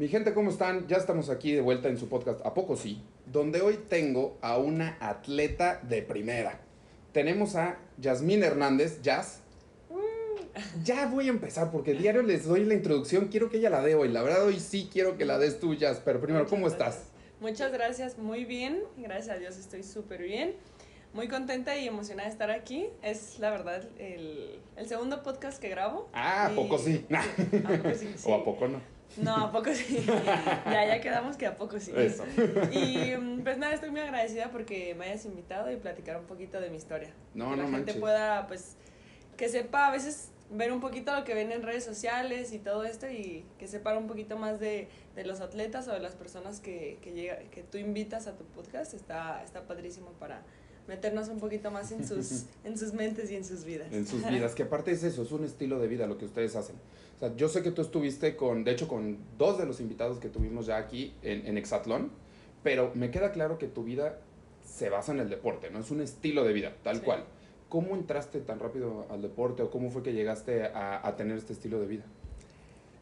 Mi gente, ¿cómo están? Ya estamos aquí de vuelta en su podcast ¿A poco sí? Donde hoy tengo a una atleta de primera. Tenemos a Yasmín Hernández, Jazz. Ya voy a empezar porque diario les doy la introducción. Quiero que ella la dé hoy. La verdad, hoy sí quiero que la des tú, Jazz. Pero primero, Muchas ¿cómo gracias. estás? Muchas gracias, muy bien. Gracias a Dios estoy súper bien. Muy contenta y emocionada de estar aquí. Es la verdad el, el segundo podcast que grabo. Ah, ¿a poco sí? ¿A poco sí? Sí. ¿O a poco no? No, a poco sí. ya, ya quedamos que a poco sí. Eso. Y mm, pues nada, estoy muy agradecida porque me hayas invitado y platicar un poquito de mi historia. No, que no la gente pueda, pues, que sepa a veces ver un poquito lo que ven en redes sociales y todo esto y que sepa un poquito más de, de los atletas o de las personas que, que, llega, que tú invitas a tu podcast. Está, está padrísimo para meternos un poquito más en sus, en sus mentes y en sus vidas. en sus vidas, que aparte es eso, es un estilo de vida lo que ustedes hacen. O sea, yo sé que tú estuviste con, de hecho, con dos de los invitados que tuvimos ya aquí en, en Exatlón, pero me queda claro que tu vida se basa en el deporte, ¿no? Es un estilo de vida, tal Sí. cual. ¿Cómo entraste tan rápido al deporte o cómo fue que llegaste a, a tener este estilo de vida?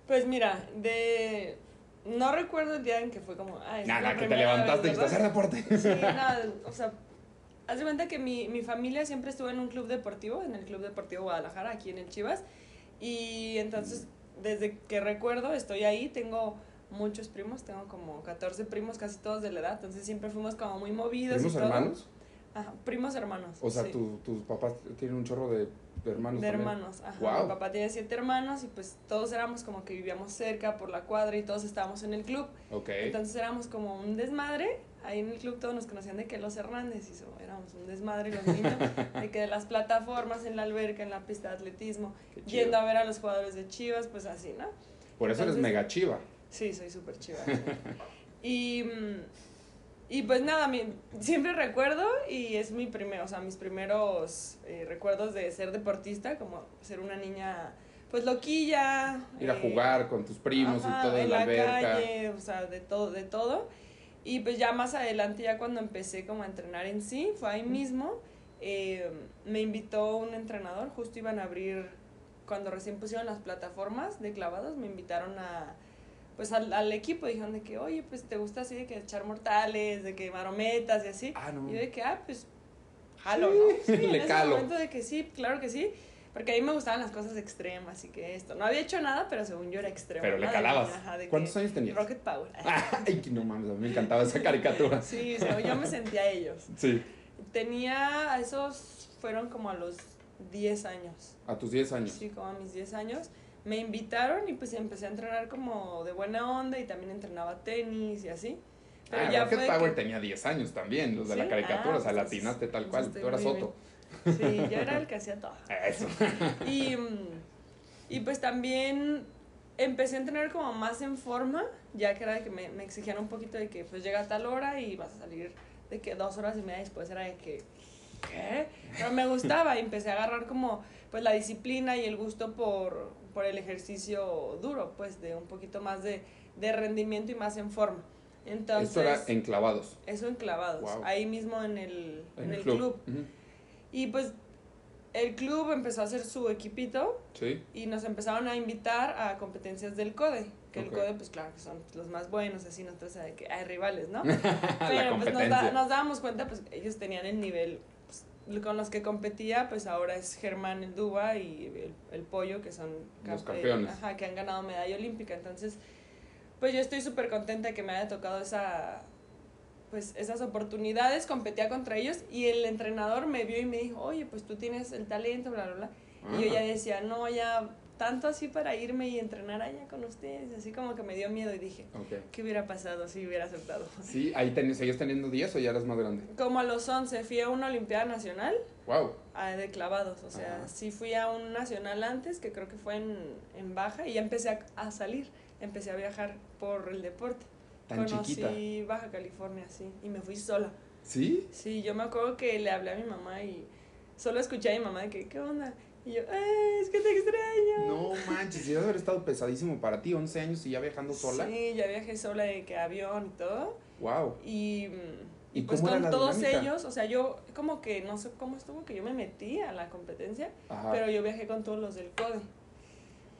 Pues mira, de... No recuerdo el día en que fue como... "Ay, es la Nada, que te levantaste y vez", dijiste a ¿verdad? hacer deporte. Sí, nada, o sea, haz de cuenta que mi, mi familia siempre estuvo en un club deportivo, en el Club Deportivo Guadalajara, aquí en el Chivas, y entonces desde que recuerdo estoy ahí, tengo muchos primos, tengo como 14 primos, casi todos de la edad, entonces siempre fuimos como muy movidos. y ¿Primos todo. hermanos? Ajá, primos hermanos. O sea, sí. tu- tus papás tienen un chorro de, de hermanos. De también. hermanos, ajá. Mi papá tiene siete hermanos y pues todos éramos como que vivíamos cerca por la cuadra y todos estábamos en el club. Ok. Entonces éramos como un desmadre. Ahí en el club todos nos conocían de que los Hernández y so- éramos un desmadre los niños. de que de las plataformas en la alberca, en la pista de atletismo, yendo a ver a los jugadores de Chivas, pues así, ¿no? Por eso eres entonces- mega chiva. Sí, soy súper chiva. y, mm, y pues nada, mi- siempre recuerdo y es mi primero, o sea, mis primeros eh, recuerdos de ser deportista, como ser una niña pues loquilla. Ir a eh, jugar con tus primos Ajá, y todo en en la la alberca. calle, o sea, de todo, de todo. Y pues ya más adelante, ya cuando empecé como a entrenar en sí, fue ahí mismo, eh, me invitó un entrenador, justo iban a abrir, cuando recién pusieron las plataformas de clavados, me invitaron a, pues al, al equipo, dijeron de que, oye, pues te gusta así de que echar mortales, de que marometas y así. Ah, no. Y yo de que, ah, pues, jalo, ¿no? Sí, le en ese calo. momento de que sí, claro que sí. Porque a mí me gustaban las cosas extremas y que esto. No había hecho nada, pero según yo era extremo. Pero le calabas. ajá, de ¿Cuántos años tenías? Rocket Power. Ay, que no mames, a mí me encantaba esa caricatura. Sí, o sea, yo me sentía ellos. Sí, Tenía, a esos fueron como a los 10 años. a tus 10 años. Sí, como a mis 10 años. Me invitaron y pues empecé a entrenar como de buena onda y también entrenaba tenis y así. Pero ah, ya Rocket fue Power que- tenía 10 años también, los de ¿Sí? la caricatura, Ah, o sea, pues, latinaste tal pues, cual, tú eras muy Soto. Sí, yo era el que hacía todo. Eso. Y, y pues también empecé a entrenar como más en forma, ya que era de que me, me exigían un poquito de que pues llega a tal hora y vas a salir de que dos horas y media después era de que, ¿qué? Pero me gustaba y empecé a agarrar como pues la disciplina y el gusto por, por el ejercicio duro, pues de un poquito más de, de rendimiento y más en forma. Entonces, Esto era en clavados. eso en clavados, Wow. ahí mismo en el, En, en el, club. club. Y pues el club empezó a hacer su equipito Sí. y nos empezaron a invitar a competencias del CODE. Que el CODE, pues claro, que son los más buenos, así nosotros de que hay rivales, ¿no? Pero pues nos, da- nos dábamos cuenta, pues ellos tenían el nivel pues, con los que competía, pues ahora es Germán el Duba y el, el Pollo, que son Los campe- campeones. ajá, que han ganado medalla olímpica. Entonces, pues yo estoy súper contenta de que me haya tocado esa pues esas oportunidades, competía contra ellos y el entrenador me vio y me dijo, oye, pues tú tienes el talento, bla, bla, bla. Y yo ya decía, no, ya tanto así para irme y entrenar allá con ustedes, así como que me dio miedo y dije, Ok. ¿qué hubiera pasado si hubiera aceptado? Sí, ahí ten- seguías teniendo 10 o ya eras más grande. Como a los 11 fui a una Olimpiada Nacional Wow. ah, de clavados, o sea, Ajá. sí fui a un nacional antes, que creo que fue en, en Baja, y ya empecé a, a salir, empecé a viajar por el deporte. Tan Conocí chiquita. Baja California, sí, y me fui sola. ¿Sí? Sí, yo me acuerdo que le hablé a mi mamá y solo escuché a mi mamá de que, ¿qué onda? Y yo, "Ay, es que te extraño. No manches, debe haber estado pesadísimo para ti, 11 años y ya viajando sola. Sí, ya viajé sola de que avión y todo. Wow. Y, mm, ¿Y pues con todos dinámica? ellos, o sea, yo como que no sé cómo estuvo que yo me metí a la competencia, Ajá. pero yo viajé con todos los del CODE.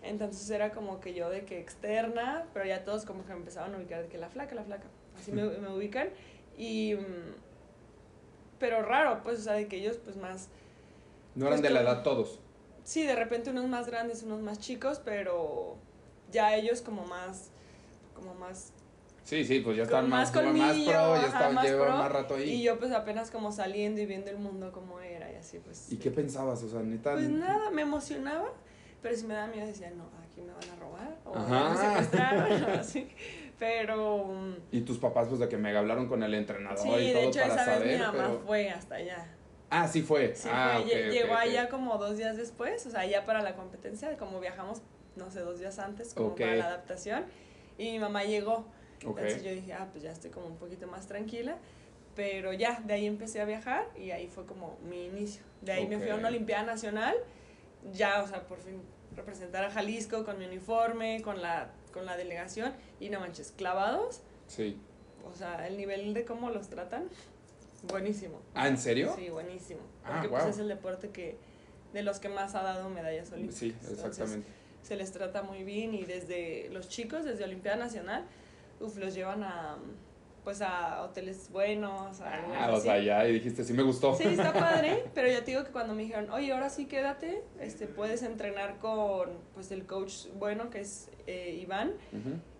Entonces era como que yo de que externa, pero ya todos como que me empezaban a ubicar de que la flaca, la flaca. Así me, me ubican. Y. mm, Pero raro, pues, o sea, de que ellos, pues más. No eran Pues de la edad todos. Sí, de repente unos más grandes, unos más chicos, pero ya ellos como más. Como más. Sí, sí, pues ya están más más, más pro, ya estaban, más pro, más rato ahí. Y yo, pues apenas como saliendo y viendo el mundo como era y así, pues. ¿Y qué pensabas? O sea, neta. Pues nada, me emocionaba, pero si me daba miedo decía, no, aquí me van a robar o me van a secuestrar, así. Pero mm, Y tus papás, pues de que me hablaron con el entrenador sí, y todo de hecho para esa vez saber. mi mamá pero... fue hasta allá. Ah, sí fue. Sí, ah, fue, lle- ok, ok, llegó ok. allá como dos días después, o sea, ya para la competencia, como viajamos, no sé, dos días antes, como para la adaptación, y mi mamá llegó. Entonces yo dije, ah, pues ya estoy como un poquito más tranquila. Pero ya, de ahí empecé a viajar y ahí fue como mi inicio. De ahí me fui a una. Olimpiada Nacional, ya, o sea, por fin representar a Jalisco con mi uniforme, con la, con la delegación y no manches, clavados, Sí. o sea, el nivel de cómo los tratan, buenísimo. Ah, ¿en serio? Sí, buenísimo. Ah, Porque guau. pues es el deporte que de los que más ha dado medallas olímpicas. Sí, Entonces, exactamente. se les trata muy bien y desde los chicos, desde Olimpiada Nacional, uf, los llevan a pues a hoteles buenos, a Ah, o sea, ya, y dijiste, sí me gustó. Sí, está padre, pero ya te digo que cuando me dijeron, oye, ahora sí quédate, este, puedes entrenar con pues el coach bueno que es eh, Iván,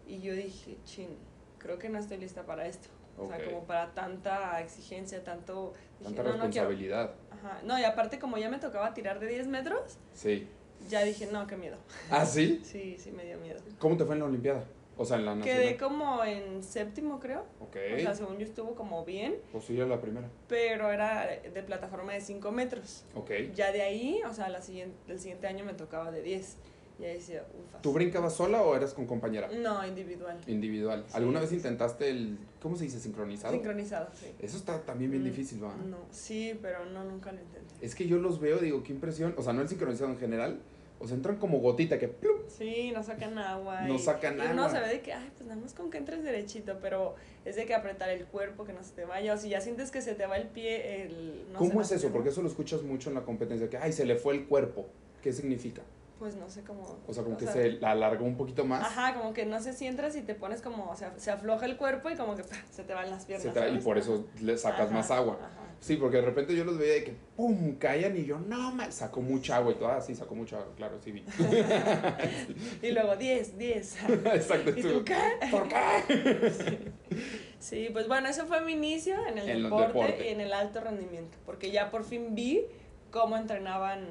y yo dije, chin, creo que no estoy lista para esto. O sea, como para tanta exigencia, tanto... dije, Tanta "No, no quiero". responsabilidad. Ajá. No, y aparte como ya me tocaba tirar de 10 metros, Sí. ya dije, no, qué miedo. ¿Ah, sí? Sí, sí me dio miedo. ¿Cómo te fue en la Olimpiada? O sea, en la nacional. Quedé como en séptimo, creo. Ok. O sea, según yo estuvo como bien, Pues sí, era la primera. pero era de plataforma de 5 metros. Ok. Ya de ahí, o sea, la siguiente, el siguiente año me tocaba de 10. Y ahí decía, ufa. ¿Tú brincabas sola o eras con compañera? No, individual. Individual. Sí, ¿Alguna vez sí, sí. intentaste el, ¿cómo se dice? Sincronizado. Sincronizado, sí. Eso está también bien Mm, difícil, ¿va? No, sí, pero no, nunca lo intenté. Es que yo los veo, digo, qué impresión. O sea, no el sincronizado en general. O sea, entran como gotita que ¡plup! Sí, no sacan agua. No y- sacan y agua. se ve de que, ay, pues nada más con que entres derechito, pero es de que apretar el cuerpo, que no se te vaya. O si ya sientes que se te va el pie, el... no ¿Cómo no es eso? Porque eso lo escuchas mucho en la competencia, que, ay, se le fue el cuerpo. ¿Qué significa? Pues no sé cómo... O sea, como que sea, se alargó un poquito más. Ajá, como que no sé si entras y te pones como, o sea, se afloja el cuerpo y como que se te van las piernas. se te- y por eso le sacas Ajá, más agua. ajá. Sí, porque de repente yo los veía de que ¡pum! caían y yo, no, mal, sacó mucha agua y todo. Ah, sí, sacó mucha agua, claro, sí vi. Y luego 10, 10. Exacto. ¿Y tú qué? ¿Por qué? Sí, pues bueno, eso fue mi inicio en el En deporte, deporte. y en el alto rendimiento, porque ya por fin vi cómo entrenaban.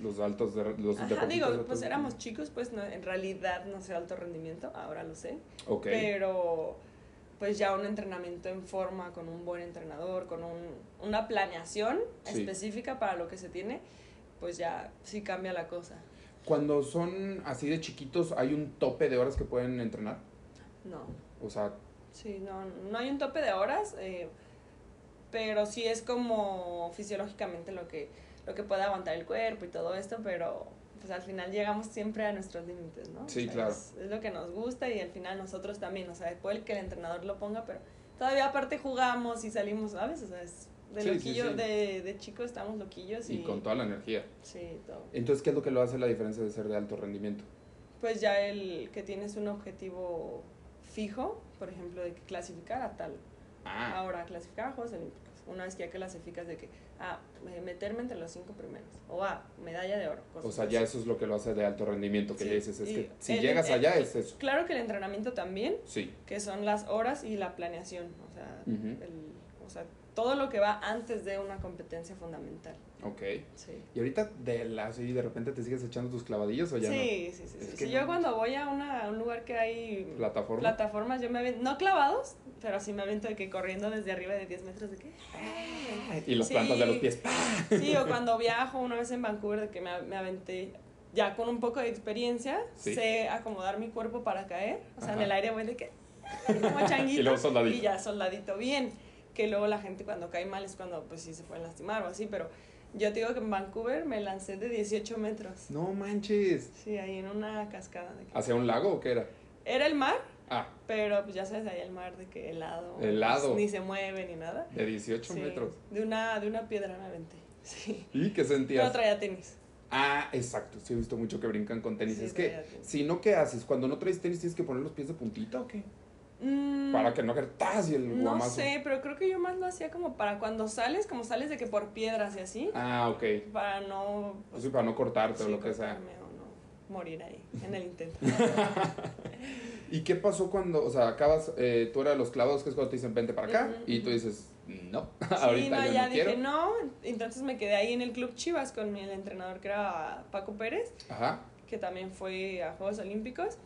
Los altos, de, los Ajá, digo, pues éramos chicos, pues no, en realidad no sé alto rendimiento, ahora lo sé, Ok. pero pues ya un entrenamiento en forma, con un buen entrenador, con un, una planeación Sí. específica para lo que se tiene, pues ya sí cambia la cosa. Cuando son así de chiquitos, ¿hay un tope de horas que pueden entrenar? No, O sea, sí, no, no hay un tope de horas, eh, pero sí es como fisiológicamente lo que, lo que puede aguantar el cuerpo y todo esto, pero pues al final llegamos siempre a nuestros límites, ¿no? Sí, claro. Es, es lo que nos gusta y al final nosotros también, o sea, puede que el entrenador lo ponga, pero todavía aparte jugamos y salimos, ¿sabes? O sea, es de Sí, loquillo, sí. De, de chicos estamos loquillos y, y con toda la energía. Sí, todo. Entonces, ¿qué es lo que lo hace la diferencia de ser de alto rendimiento? Pues ya el que tienes un objetivo fijo, por ejemplo, de que clasificar a tal Ah, ahora clasificar a Juegos Olímpicos. Una vez que ya clasificas de que, ah, me- meterme entre los cinco primeros. O ah, medalla de oro. o sea, así. ya eso es lo que lo hace de alto rendimiento, que Sí, ya dices, es que si el- llegas el- allá es eso. Claro que el entrenamiento también, Sí. que son las horas y la planeación. O sea, el- o sea todo lo que va antes de una competencia fundamental. Ok. Sí. Y ahorita de la, así de repente te sigues echando tus clavadillos o ya Sí, sí, sí. Es sí. que Si no yo cuando voy a, una, a un lugar que hay no. Plataforma. plataformas, yo me avento, no clavados, pero sí me avento de que corriendo desde arriba de 10 metros de que... y las Sí. plantas de los pies. Sí, o cuando viajo una vez en Vancouver de que me, me aventé ya con un poco de experiencia, Sí. sé acomodar mi cuerpo para caer. O sea, en Ajá. el aire voy de que como changuito Y luego soldadito. y ya soldadito bien. Que luego la gente cuando cae mal es cuando pues sí se pueden lastimar o así, pero yo te digo que en Vancouver me lancé de 18 metros. No manches. Sí, ahí en una cascada. De. ¿Hacia un lago o qué era? Era el mar, Ah, pero pues ya sabes, ahí el mar de que helado. Helado. Ni se mueve ni nada. de 18 Sí, metros. De una, de una piedra me aventé. Sí. ¿Y qué sentías? traía tenis. Ah, exacto. Sí, he visto mucho que brincan con tenis. Sí, es que, si no, ¿qué haces? Cuando no traes tenis, ¿tienes que poner los pies de puntita o qué? Mm, Para que no agartas y el No guamazo. sé, pero creo que yo más lo hacía como para cuando sales, como sales de que por piedras y así, Ah, ok. para no... Pues sí, para no cortarte o lo que sea. o no morir ahí en el intento. ¿Y qué pasó cuando, o sea, acabas, eh, tú eras de los clavados, que es cuando te dicen vente para acá, y tú dices, no, Sí, ahorita no, yo ya no dije quiero. no, entonces me quedé ahí en el Club Chivas con el entrenador que era Paco Pérez, Ajá. que también fue a Juegos Olímpicos,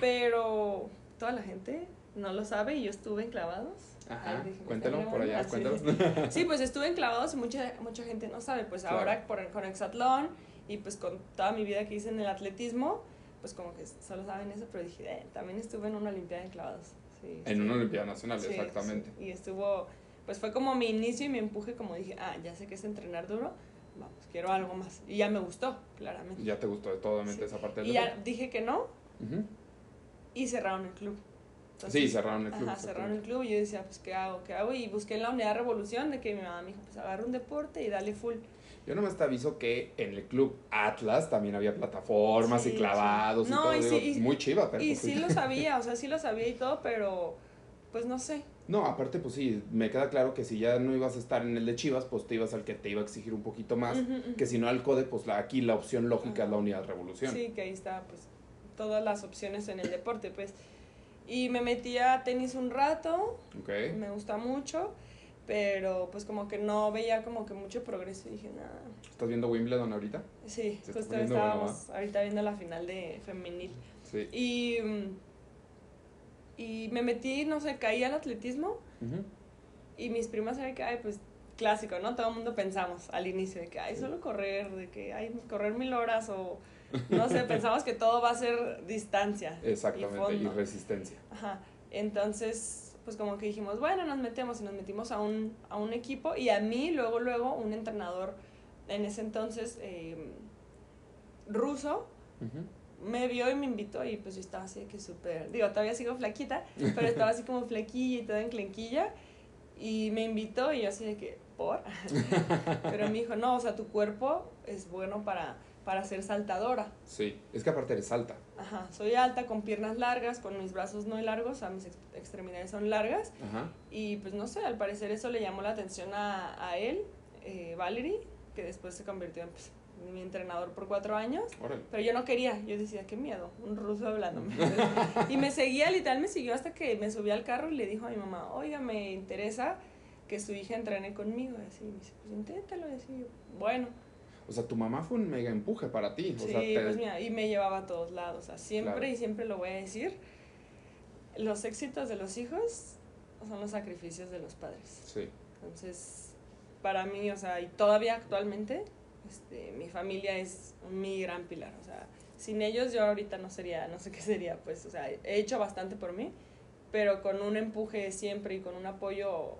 pero toda la gente no lo sabe y yo estuve en clavados. Ajá, Ahí dije, ¿me cuéntalo están por allá, grabando? cuéntalo. Sí, pues estuve en clavados y mucha, mucha gente no sabe. Pues Claro. ahora por, con Exatlón y pues con toda mi vida que hice en el atletismo, pues como que solo saben eso, pero dije, eh, también estuve en una Olimpiada en clavados. Sí, En sí. una Olimpiada Nacional, Sí, exactamente. Y estuvo, pues fue como mi inicio y mi empuje, como dije, ah, ya sé que es entrenar duro, vamos, quiero algo más. Y ya me gustó, claramente. Ya te gustó totalmente esa parte del Y ya dije que no Ujú. y cerraron el club. Sí, cerraron el club. Ajá, cerraron el club y yo decía, pues, ¿qué hago? ¿Qué hago? Y busqué en la unidad Revolución de que mi mamá me dijo, pues, agarra un deporte y dale full. Yo nomás te aviso que en el club Atlas también había plataformas Sí, y clavados sí. y No, todo. y digo, sí, y- muy chiva, pero Y pues, sí lo sabía, o sea, sí lo sabía y todo, pero, pues, no sé. No, aparte, pues sí, me queda claro que si ya no ibas a estar en el de Chivas, pues te ibas al que te iba a exigir un poquito más. Ujú, ujú. Que si no al CODE, pues la, aquí la opción lógica es la unidad revolución. Sí, que ahí está, pues, todas las opciones en el deporte, pues. Y me metí a tenis un rato, me gusta mucho, pero pues como que no veía como que mucho progreso y dije, nada. ¿Estás viendo Wimbledon ahorita? Sí, está justo estábamos ahorita viendo la final de femenil. Sí. Y, mm, y me metí, no sé, caí al atletismo y mis primas eran que, ay, pues clásico, ¿no? Todo el mundo pensamos al inicio de que, ay, solo correr, de que, ay, correr mil horas o, no sé, pensamos que todo va a ser distancia. Exactamente, y, fondo. resistencia. Ajá. Entonces, pues como que dijimos, bueno, nos metemos y nos metimos a un, a un equipo y a mí luego, luego, un entrenador en ese entonces eh, ruso me vio y me invitó y pues yo estaba así de que súper, digo, todavía sigo flaquita, pero estaba así como flaquilla y toda enclenquilla y me invitó y yo así de que, ¿por? pero me dijo, no, o sea, tu cuerpo es bueno para, para ser saltadora. Sí, es que aparte eres alta. Ajá, soy alta, con piernas largas, con mis brazos no largos, o sea, mis ex- extremidades son largas Ajá. y pues no sé, al parecer eso le llamó la atención a, a él, eh, Valerie, que después se convirtió en pues, mi entrenador por cuatro años. Órale. Pero yo no quería, yo decía, qué miedo, un ruso hablándome. y me seguía, literal me siguió hasta que me subí al carro y le dijo a mi mamá, oiga, me interesa que su hija entrene conmigo. Y así, me dice, pues inténtalo. Y así, yo, bueno, O sea, tu mamá fue un mega empuje para ti. O sí, sea, te- pues mira, y me llevaba a todos lados. O sea, siempre Claro. y siempre lo voy a decir, los éxitos de los hijos son los sacrificios de los padres. Sí. Entonces, para mí, o sea, y todavía actualmente, este, mi familia es mi gran pilar. O sea, sin ellos yo ahorita no sería, no sé qué sería, pues, o sea, he hecho bastante por mí, pero con un empuje siempre y con un apoyo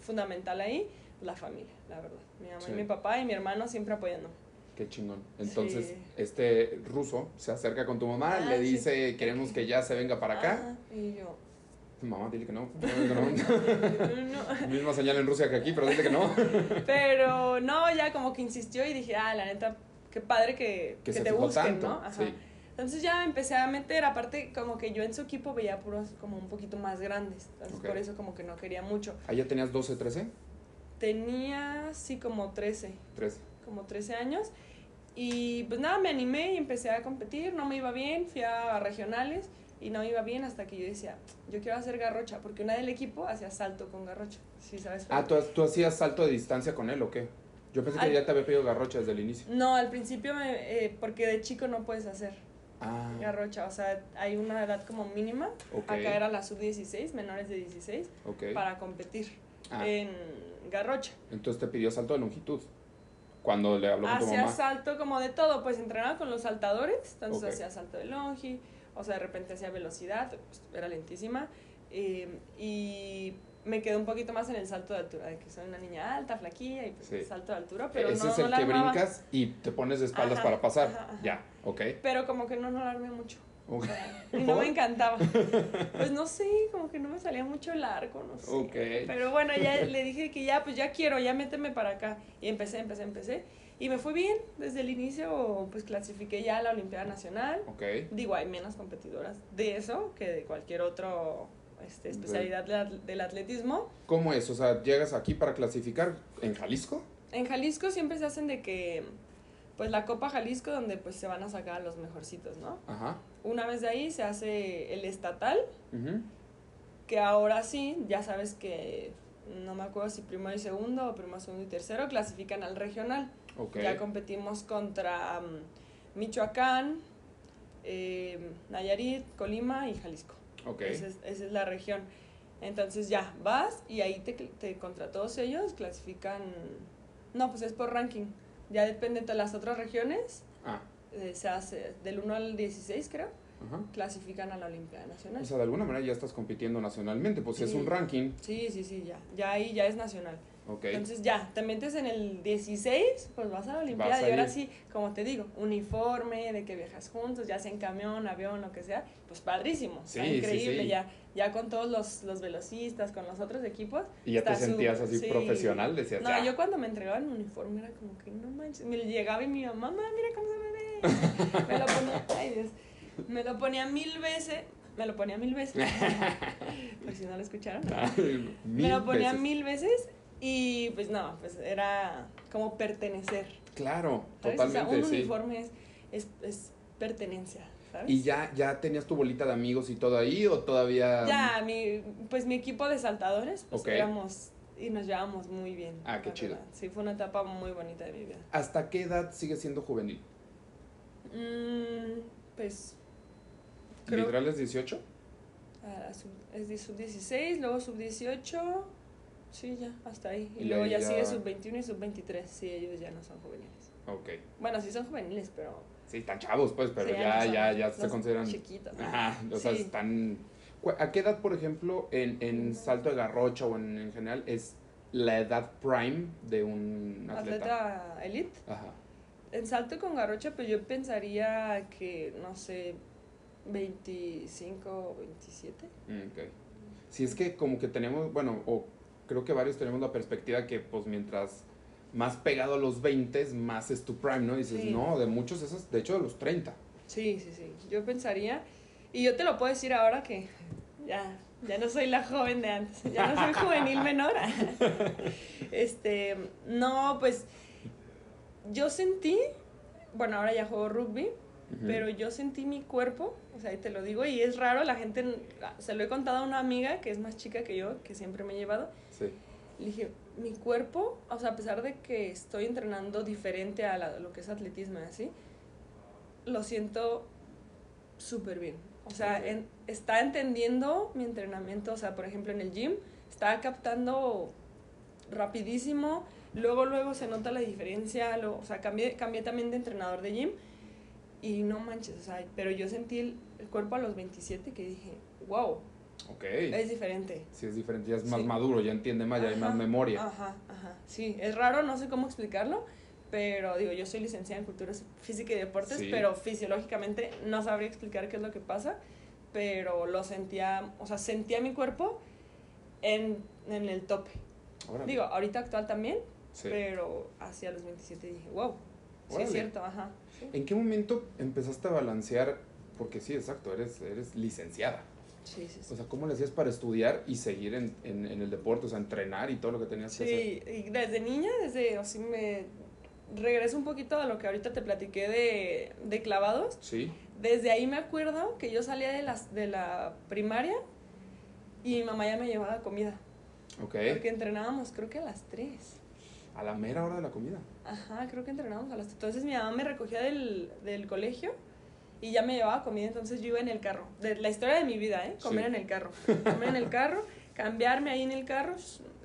fundamental ahí, la familia, la verdad. Mi mamá Sí. y mi papá y mi hermano siempre apoyándome. Qué chingón. Entonces, Sí. este ruso se acerca con tu mamá, Ah, le sí. dice, queremos que ya se venga para acá. Ajá, y yo, Mamá, dile que no. no. no. Misma señal en Rusia que aquí, pero dile que no. Pero no, ya como que insistió y dije, ah, la neta, qué padre que, Que que te busquen, tanto. ¿no? Ajá. Entonces ya empecé a meter, aparte como que yo en su equipo veía puros como un poquito más grandes, entonces por eso como que no quería mucho. ¿Ahí ya tenías 12, 13? Tenía sí como 13, 13. como 13 años y pues nada, me animé y empecé a competir, no me iba bien, fui a regionales y no me iba bien hasta que yo decía, yo quiero hacer garrocha, porque una del equipo hacía salto con garrocha, ¿sí sabes? Ah, ¿tú, tú hacías salto de distancia con él o qué? Yo pensé que Al- ya te había pedido garrocha desde el inicio. No, al principio, me- eh, porque de chico no puedes hacer Ah, garrocha, o sea, hay una edad como mínima, ok. acá era la sub-16, menores de 16, ok. para competir Ah, en garrocha. entonces te pidió salto de longitud. Cuando le habló con tu Hacía salto como de todo, pues entrenaba con los saltadores, entonces hacía salto de longi, o sea, de repente hacía velocidad, pues, era lentísima, eh, y me quedé un poquito más en el salto de altura, de que soy una niña alta, flaquilla, y pues Sí. salto de altura, pero Ese no, es el que armaba. brincas y te pones de espaldas Ajá, para pasar. ajá, ajá. Ya, ok. Pero como que no, no la armé mucho. Y no me encantaba. Pues no sé, como que no me salía mucho el arco, no sé. Pero bueno, ya le dije que ya, pues ya quiero, ya méteme para acá. Y empecé, empecé, empecé. Y me fue bien, desde el inicio pues clasifiqué ya a la Olimpiada Nacional. Ok. Digo, hay menos competidoras de eso que de cualquier otra este, especialidad del atletismo. ¿Cómo es? O sea, llegas aquí para clasificar en Jalisco. En Jalisco siempre se hacen de que, pues la Copa Jalisco, donde pues se van a sacar a los mejorcitos, ¿no? Ajá. Una vez de ahí se hace el estatal, que ahora sí, ya sabes que no me acuerdo si primero y segundo o primero, segundo y tercero clasifican al regional. Ya competimos contra mm, Michoacán, eh, Nayarit, Colima y Jalisco. Esa es, esa es la región. Entonces ya vas y ahí te, te contra todos ellos clasifican. No, pues es por ranking. Ya depende de las otras regiones. Ah, eh, se hace del 1 al 16, creo. ajá. Clasifican a la Olimpiada Nacional. O sea, de alguna manera ya estás compitiendo nacionalmente, pues es Sí. un ranking. Sí, sí, sí, ya. Ya ahí ya es nacional. Entonces ya, te metes en el 16, pues vas a la Olimpiada. Y ahora sí, como te digo, uniforme, de que viajas juntos, ya sea en camión, avión, lo que sea, pues padrísimo. Sí, está increíble sí. ya. Ya con todos los, los velocistas, con los otros equipos. y ya te sentías así sí. profesional, decías, No, "Ya". yo cuando me entregaban mi uniforme era como que no manches. Me llegaba y mi mamá, mamá, mira cómo se me ve. Me lo ponía, ay Dios, me lo ponía mil veces, me lo ponía mil veces. Por si no lo escucharon. Mil me lo ponía veces. mil veces y pues no, pues era como pertenecer. Claro, ¿sabes? O sea, totalmente, un sí. uniforme es, es, es pertenencia, ¿sabes? ¿Y ya, ya tenías tu bolita de amigos y todo ahí o todavía...? Ya, mi, pues mi equipo de saltadores, pues Ok. éramos y nos llevábamos muy bien. Ah, qué chido. verdad. Sí, fue una etapa muy bonita de mi vida. ¿Hasta qué edad sigues siendo juvenil? Mm, pues creo ¿Literal es 18? ah, sub- es de sub 16, luego sub 18, sí, ya, hasta ahí. Y, Y luego ya, ya- sigue sub 21 y sub 23, sí, ellos ya no son juveniles. Ok. Bueno, sí son juveniles, pero Sí, están chavos, pues, pero sí, ya, ya, son ya se consideran... chiquitos. ¿no? Ajá, o sea, están... ¿A qué edad, por ejemplo, en, en salto de garrocha o en, en general, es la edad prime de un atleta? Atleta elite. Ajá. En salto con garrocha, pues yo pensaría que, no sé, 25 o 27. Mm, Ok. Si es que como que tenemos, bueno, o creo que varios tenemos la perspectiva que pues mientras más pegado a los 20, más es tu prime, ¿no? Dices, Sí. no, de muchos esos, de hecho de los 30. Sí, sí, sí. Yo pensaría, y yo te lo puedo decir ahora que ya, ya no soy la joven de antes, ya no soy juvenil menor. Este, no, pues yo sentí, bueno, ahora ya juego rugby, pero yo sentí mi cuerpo, o sea, y te lo digo, y es raro, la gente, se lo he contado a una amiga que es más chica que yo, que siempre me he llevado, Sí. le dije, mi cuerpo, o sea, a pesar de que estoy entrenando diferente a la- lo que es atletismo y así, lo siento súper bien. O sea, Ok. en- está entendiendo mi entrenamiento, o sea, por ejemplo, en el gym, está captando rapidísimo, luego, luego se nota la diferencia, lo- o sea, cambié, cambié también de entrenador de gym y no manches, o sea, pero yo sentí el, el cuerpo a los 27 que dije, wow, Ok. es diferente. Sí, es diferente, ya es más Sí. maduro, ya entiende más, ya hay más Ajá, memoria. Ajá, ajá. Sí, es raro, no sé cómo explicarlo, pero digo, yo soy licenciada en cultura física y deportes, Sí. pero fisiológicamente no sabría explicar qué es lo que pasa, pero lo sentía, o sea, sentía mi cuerpo en, en el tope. Órale. Digo, ahorita actual también, Sí. pero hacia los 27 dije, wow, sí Órale. es cierto, ajá. sí. ¿En qué momento empezaste a balancear? Porque sí, exacto, eres, eres licenciada. Sí, sí, sí. O sea, ¿cómo le hacías para estudiar y seguir en, en, en el deporte? O sea, entrenar y todo lo que tenías que hacer. Sí, y desde niña, desde, así me regreso un poquito a lo que ahorita te platiqué de, de clavados. Sí. Desde ahí me acuerdo que yo salía de, las, de la primaria y mi mamá ya me llevaba comida. Ok. Porque entrenábamos creo que a las 3. A la mera hora de la comida. Ajá, creo que entrenábamos a las 3. Entonces mi mamá me recogía del, del colegio y ya me llevaba comida, entonces yo iba en el carro. De la historia de mi vida, ¿eh? Comer Sí. en el carro. Comer en el carro, cambiarme ahí en el carro.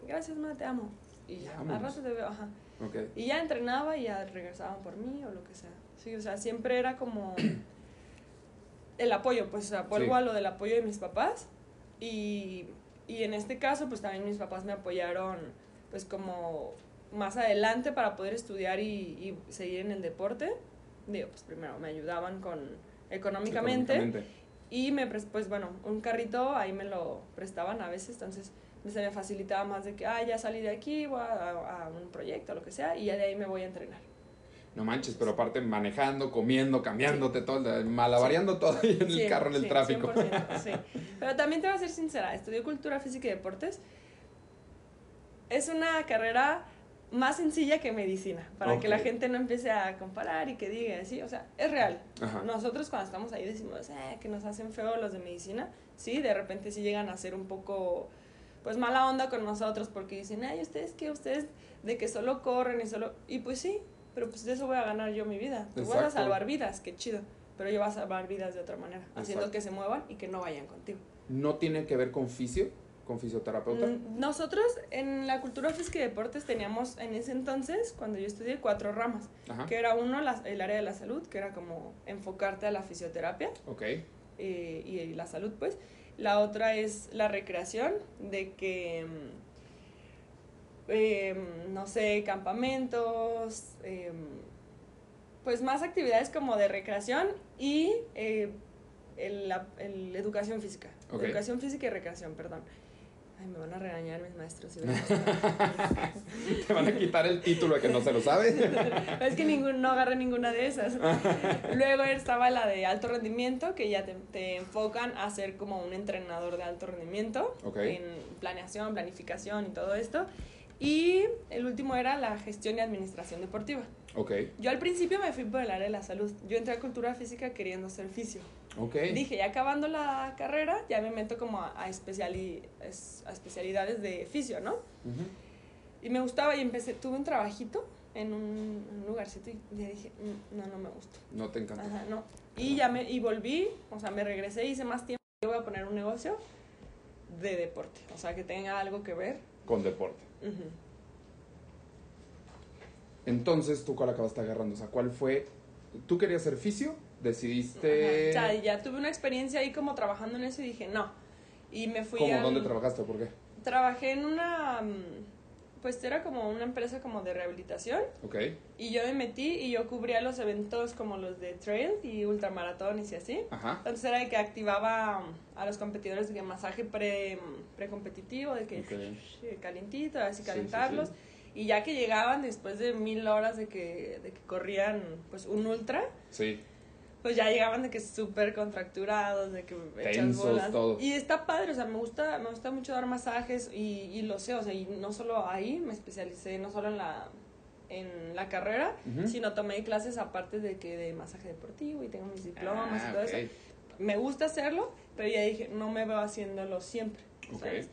Gracias, mamá, te amo. Y ya, al rato te veo, ajá. Ok. Y ya entrenaba y ya regresaban por mí o lo que sea. Sí, o sea, siempre era como el apoyo, pues, o sea, vuelvo Sí. a lo del apoyo de mis papás. Y, y en este caso, pues también mis papás me apoyaron, pues, como más adelante para poder estudiar y, y seguir en el deporte. Digo, pues primero me ayudaban con económicamente. Económicamente. Y me, pues bueno, un carrito ahí me lo prestaban a veces, entonces se me facilitaba más de que, ah, ya salí de aquí, voy a, a un proyecto, lo que sea, y ya de ahí me voy a entrenar. No manches, pero aparte manejando, comiendo, cambiándote todo, malabareando todo ahí en el Sí, carro, en el sí, tráfico. 100%, sí. Pero también te voy a ser sincera, estudié cultura física y deportes. Es una carrera más sencilla que medicina, para que la gente no empiece a comparar y que diga así, o sea, es real. Ajá. Nosotros cuando estamos ahí decimos "Eh, que nos hacen feo los de medicina, sí, de repente sí llegan a ser un poco, pues mala onda con nosotros porque dicen, ay, ustedes qué, ustedes de que solo corren y solo, y pues sí, pero pues de eso voy a ganar yo mi vida. Tú vas a salvar vidas, qué chido, pero yo voy a salvar vidas de otra manera, haciendo que se muevan y que no vayan contigo. ¿No tiene que ver con fisio? ¿Con fisioterapeuta? Mm, Nosotros en la cultura física y deportes teníamos en ese entonces, cuando yo estudié, cuatro ramas, Ajá. que era uno la- el área de la salud, que era como enfocarte a la fisioterapia Ok. eh, y la salud, pues. La otra es la recreación, de que, mm, em, no sé, campamentos, em, pues más actividades como de recreación y eh, el, la el educación física. Educación física y recreación, perdón. Ay, me van a regañar mis maestros. si. Te van a quitar el título de que no se lo sabe. es que ningún, no agarré ninguna de esas. Luego estaba la de alto rendimiento, que ya te, te enfocan a ser como un entrenador de alto rendimiento, Ok. en planeación, planificación y todo esto. Y el último era la gestión y administración deportiva. ok. Yo al principio me fui por el área de la salud. Yo entré a cultura física queriendo ser fisio. Dije, ya acabando la carrera, ya me meto como a, a, especiali- es- a especialidades de fisio, ¿no? Ujú. Y me gustaba y empecé, tuve un trabajito en un, un lugarcito y ya dije, "Mm, no, no me gusta. No te encanta. Ajá, no. Y ya me, y volví, o sea, me regresé, hice más tiempo. Yo voy a poner un negocio de deporte, o sea, que tenga algo que ver. Con deporte. Entonces, ¿tú cuál acabaste agarrando? O sea, ¿cuál fue? ¿Tú querías ser fisio? ¿Decidiste...? Ajá. O sea, ya tuve una experiencia ahí como trabajando en eso y dije, no. Y me fui ¿Cómo? ¿Dónde trabajaste? ¿Por qué? Trabajé en una... mm, Pues era como una empresa como de rehabilitación. Ok. Y yo me metí y yo cubría los eventos como los de trail y ultramaratones y así. Ajá. Entonces era de que activaba a los competidores de que masaje pre, precompetitivo, de que Ok. calientito, así Sí, calentarlos. sí, Y ya que llegaban después de mil horas de que, de que corrían pues un ultra, Sí. Pues ya llegaban de que súper contracturados, de que hechas bolas. todo. Y está padre, o sea, me gusta, me gusta mucho dar masajes y, y lo sé, o sea, y no solo ahí, me especialicé no solo en la en la carrera, sino tomé clases aparte de que de masaje deportivo y tengo mis diplomas Ah, y todo eso. Me gusta hacerlo, pero ya dije, no me veo haciéndolo siempre. Ok. ¿sabes?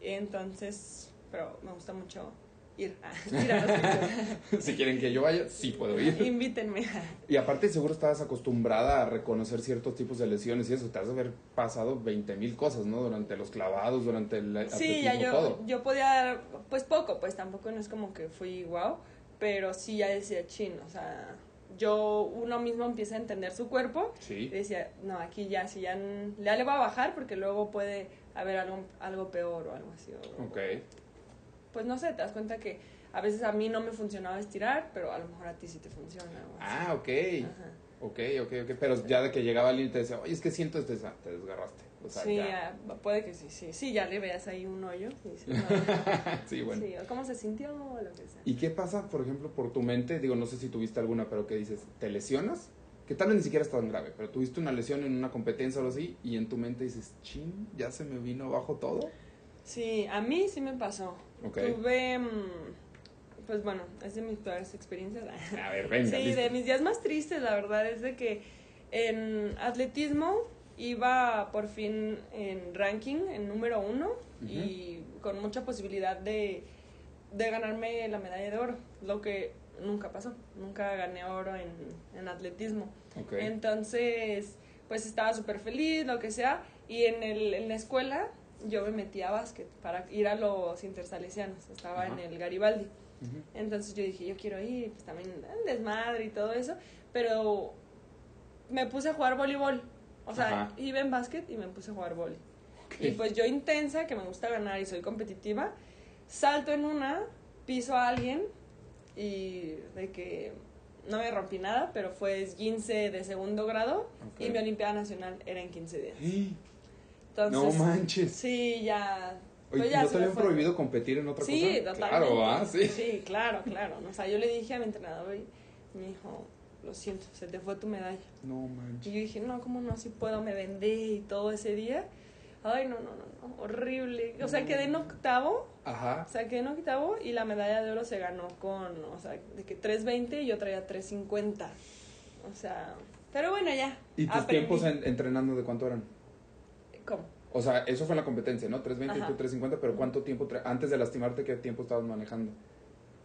Entonces, pero me gusta mucho ir a, ir a los si quieren que yo vaya, sí puedo ir. Invítenme. Y aparte seguro estabas acostumbrada a reconocer ciertos tipos de lesiones y eso. Te has de haber pasado 20 mil cosas, ¿no? Durante los clavados, durante el Sí, ya yo, todo. yo podía, pues poco, pues tampoco no es como que fui wow, pero sí ya decía chin, o sea, yo uno mismo empieza a entender su cuerpo y Sí. decía, no, aquí ya, si ya, le va a bajar porque luego puede haber algo, algo peor o algo así. o- Ok. Pues no sé, te das cuenta que a veces a mí no me funcionaba estirar, pero a lo mejor a ti sí te funciona. Ah, ok. Ajá. Ok, ok, ok. Pero ya de que llegaba alguien y te decía, oye, es que siento este, te desgarraste. O sea, sí, ya. ah, puede que sí, sí, sí, ya le veas ahí un hoyo. y dices, no, sí, bueno. sí, o cómo se sintió o lo que sea. ¿Y qué pasa, por ejemplo, por tu mente? Digo, no sé si tuviste alguna, pero que dices, ¿te lesionas? Que tal vez ni siquiera es tan grave, pero tuviste una lesión en una competencia o algo así y en tu mente dices, chin, ya se me vino abajo todo. Sí, a mí sí me pasó. Tuve, mm, pues bueno, es de mis peores experiencias. A ver, venga, sí, listo. de mis días más tristes, la verdad, es de que en atletismo iba por fin en ranking, en número uno, y con mucha posibilidad de, de ganarme la medalla de oro, lo que nunca pasó, nunca gané oro en, en atletismo. Entonces, pues estaba súper feliz, lo que sea. Y en, el, en la escuela yo me metí a básquet para ir a los intersalesianos. Estaba Ajá. en el Garibaldi. Entonces yo dije, yo quiero ir, pues también el desmadre y todo eso. Pero me puse a jugar voleibol. O sea, Ajá. iba en básquet y me puse a jugar voleibol. Ok. Y pues yo intensa, que me gusta ganar y soy competitiva, salto en una, piso a alguien y de que no me rompí nada, pero fue esguince de segundo grado y mi Olimpiada Nacional era en 15 días. Entonces, no manches. sí, ya... Oye, ya ¿no te habían prohibido competir en otra Sí, cosa? totalmente. Claro, ¿ah? Sí. Sí, claro, claro. O sea, yo le dije a mi entrenador, "Oye, Me dijo, lo siento, se te fue tu medalla. No Y manches. yo dije, no, ¿cómo no? Si puedo, me vendé y todo ese día. Ay, no, no, no, no, horrible. O sea, quedé en octavo, Ajá. o sea, quedé en octavo y la medalla de oro se ganó con, o sea, de que 3.20 y yo traía 3.50. O sea, pero bueno, ya. ¿Y tus aprendí. tiempos en- entrenando de cuánto eran? ¿Cómo? O sea, eso fue en la competencia, ¿no? 320 y Ajá. tú 350, pero ¿cuánto tiempo, antes de lastimarte, qué tiempo estabas manejando?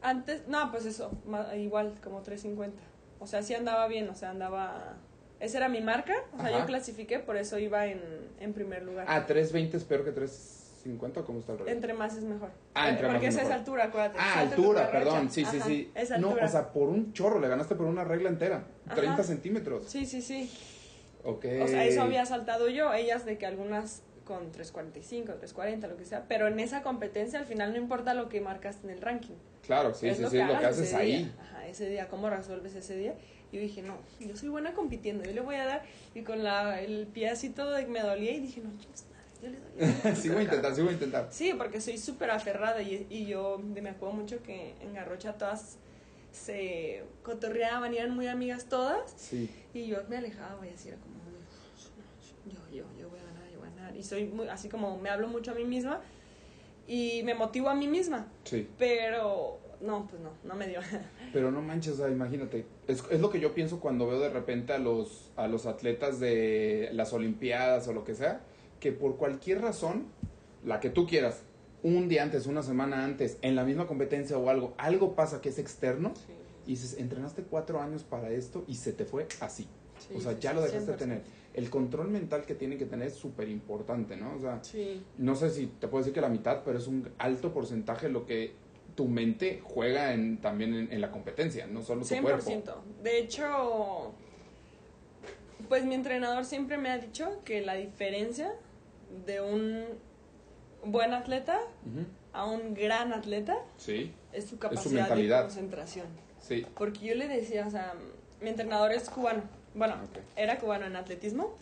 Antes, no, pues eso, igual, como 3.50. O sea, sí andaba bien, o sea, andaba... Esa era mi marca, o sea, Ajá. yo clasifiqué, por eso iba en, en primer lugar. Ah, 320 es peor que 350 o cómo está el rollo? Entre más es mejor. Ah, entre Porque más es esa es altura, acuérdate. Ah, altura, perdón, sí, sí, Ajá, sí. Es No, altura. o sea, por un chorro, le ganaste por una regla entera. Ajá. 30 centímetros. Sí, sí, sí. Ok. O sea, eso había saltado yo, ellas de que algunas con 3.45, 3.40, lo que sea, pero en esa competencia al final no importa lo que marcas en el ranking. Claro, sí, sí, sí, es lo que haces ahí. día. Ajá, ese día, cómo resuelves ese día. Y yo dije, no, yo soy buena compitiendo, yo le voy a dar. Y con la, el pie así todo de que me dolía y dije, no, madre, yo le doy. sí voy a intentar, sí voy a intentar. Sí, porque soy súper aferrada y, y yo me acuerdo mucho que en Garrocha todas se cotorreaban y eran muy amigas todas. Sí. Y yo me alejaba y así era como, "No, yo, yo, yo voy a ganar, yo voy a ganar. Y soy muy, así como me hablo mucho a mí misma y me motivo a mí misma. Sí. Pero no, pues no, no me dio. Pero no manches, o sea, imagínate. Es, es lo que yo pienso cuando veo de repente a los, a los atletas de las Olimpiadas o lo que sea, que por cualquier razón, la que tú quieras, un día antes, una semana antes, en la misma competencia o algo, algo pasa que es externo y dices, entrenaste cuatro años para esto y se te fue así. Sí, o sea, ya lo dejaste de 100%. tener. El control mental que tienen que tener es súper importante, ¿no? O sea, Sí. no sé si te puedo decir que la mitad, pero es un alto porcentaje lo que tu mente juega en, también en, en la competencia, no solo tu 100%. cuerpo. De hecho, pues mi entrenador siempre me ha dicho que la diferencia de un buen atleta a un gran atleta Sí, es su capacidad de concentración. sí. Porque yo le decía, o sea, mi entrenador es cubano. Bueno, Ok. era cubano en atletismo.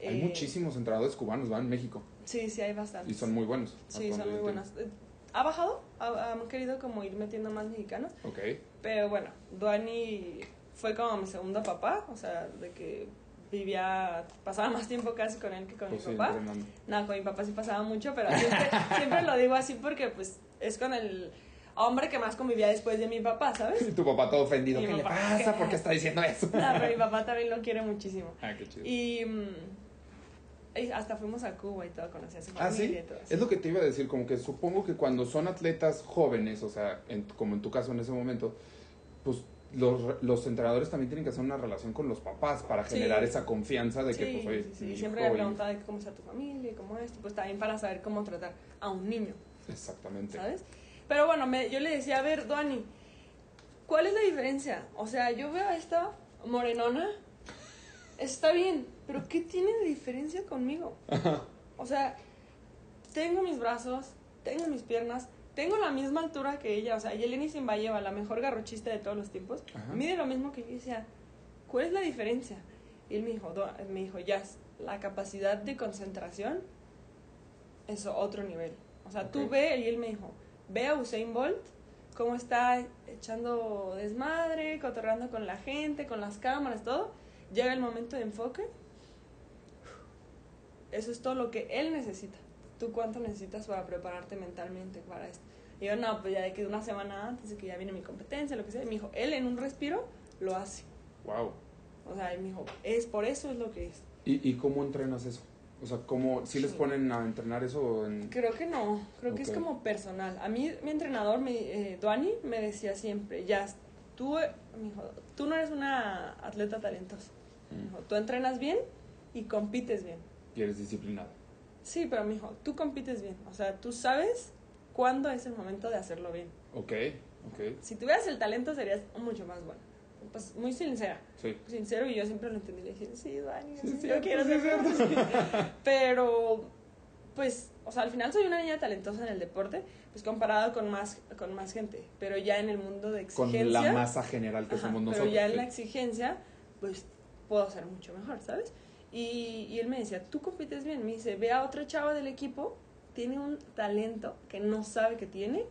Hay Eh, muchísimos entrenadores cubanos, ¿va? En México. Sí, sí, hay bastantes. Y son muy buenos. Sí, son muy buenos. Eh, Ha bajado, ha- han querido como ir metiendo más mexicanos. Ok. Pero bueno, Duani fue como mi segundo papá, o sea, de que vivía, pasaba más tiempo casi con él que con Pues sí, mi papá. entrenando. No, con mi papá sí pasaba mucho, pero siempre, siempre lo digo así porque pues es con el hombre que más convivía después de mi papá, ¿sabes? Y tu papá todo ofendido. ¿Qué le papá, pasa? ¿Por qué está diciendo eso? No, pero mi papá también lo quiere muchísimo. Ah, qué chido. Y, mm, y hasta fuimos a Cuba y todo, conocí a su Ah, familia sí. y todo. sí. Es lo que te iba a decir, como que supongo que cuando son atletas jóvenes, o sea, en- como en tu caso en ese momento, pues los, los entrenadores también tienen que hacer una relación con los papás para Sí. generar esa confianza de que, Sí, pues, oye, sí, mi Siempre hijo preguntaba de cómo está tu familia cómo esto, pues también para saber cómo tratar a un niño, Exactamente. ¿sabes? Pero bueno, me- yo le decía, a ver, Duani, ¿cuál es la diferencia? O sea, yo veo a esta morenona, está bien, pero ¿qué tiene de diferencia conmigo? O sea, tengo mis brazos, tengo mis piernas, tengo la misma altura que ella. O sea, Yeleni Zimbayeva, la mejor garrochista de todos los tiempos, Ajá. mide lo mismo que yo. Y decía, ¿cuál es la diferencia? Y él me dijo, "Do- me dijo, Jazz, la capacidad de concentración es otro nivel. O sea, tú Ok. ve, y él me dijo, ve a Usain Bolt, cómo está echando desmadre, cotorreando con la gente, con las cámaras, todo. Llega el momento de enfoque. Eso es todo lo que él necesita. ¿Tú cuánto necesitas para prepararte mentalmente para esto? Y yo, no, pues ya de que una semana antes de que ya viene mi competencia, lo que sea. Y me dijo, él en un respiro lo hace. Wow. O sea, y me dijo, es por eso es lo que es. ¿Y, ¿Y cómo entrenas eso? O sea, ¿cómo, si les Sí. ponen a entrenar eso en... Creo que no, creo que es como personal. A mí, mi entrenador, me, eh, Duani, me decía siempre, ya, tú, me dijo, tú no eres una atleta talentosa. Me Mm, dijo, tú entrenas bien y compites bien. Y eres disciplinado. Sí, pero me dijo, tú compites bien. O sea, tú sabes cuándo es el momento de hacerlo bien. Ok, ok. Si tuvieras el talento, serías mucho más bueno. Pues muy sincera. Sí. Sincero, y yo siempre lo entendí. Le dije, sí, Dani, Sí, sí, es yo quiero ser Pero, pues, o sea, al final soy una niña talentosa en el deporte, pues comparado con más, con más gente. Pero ya en el mundo de Con exigencia. la masa general que Ajá, somos pero nosotros. ya en la exigencia, pues puedo ser mucho mejor, ¿sabes? Y, y él me decía, tú compites bien. Me dice, ve a otra chava del equipo, tiene un talento que no sabe que tiene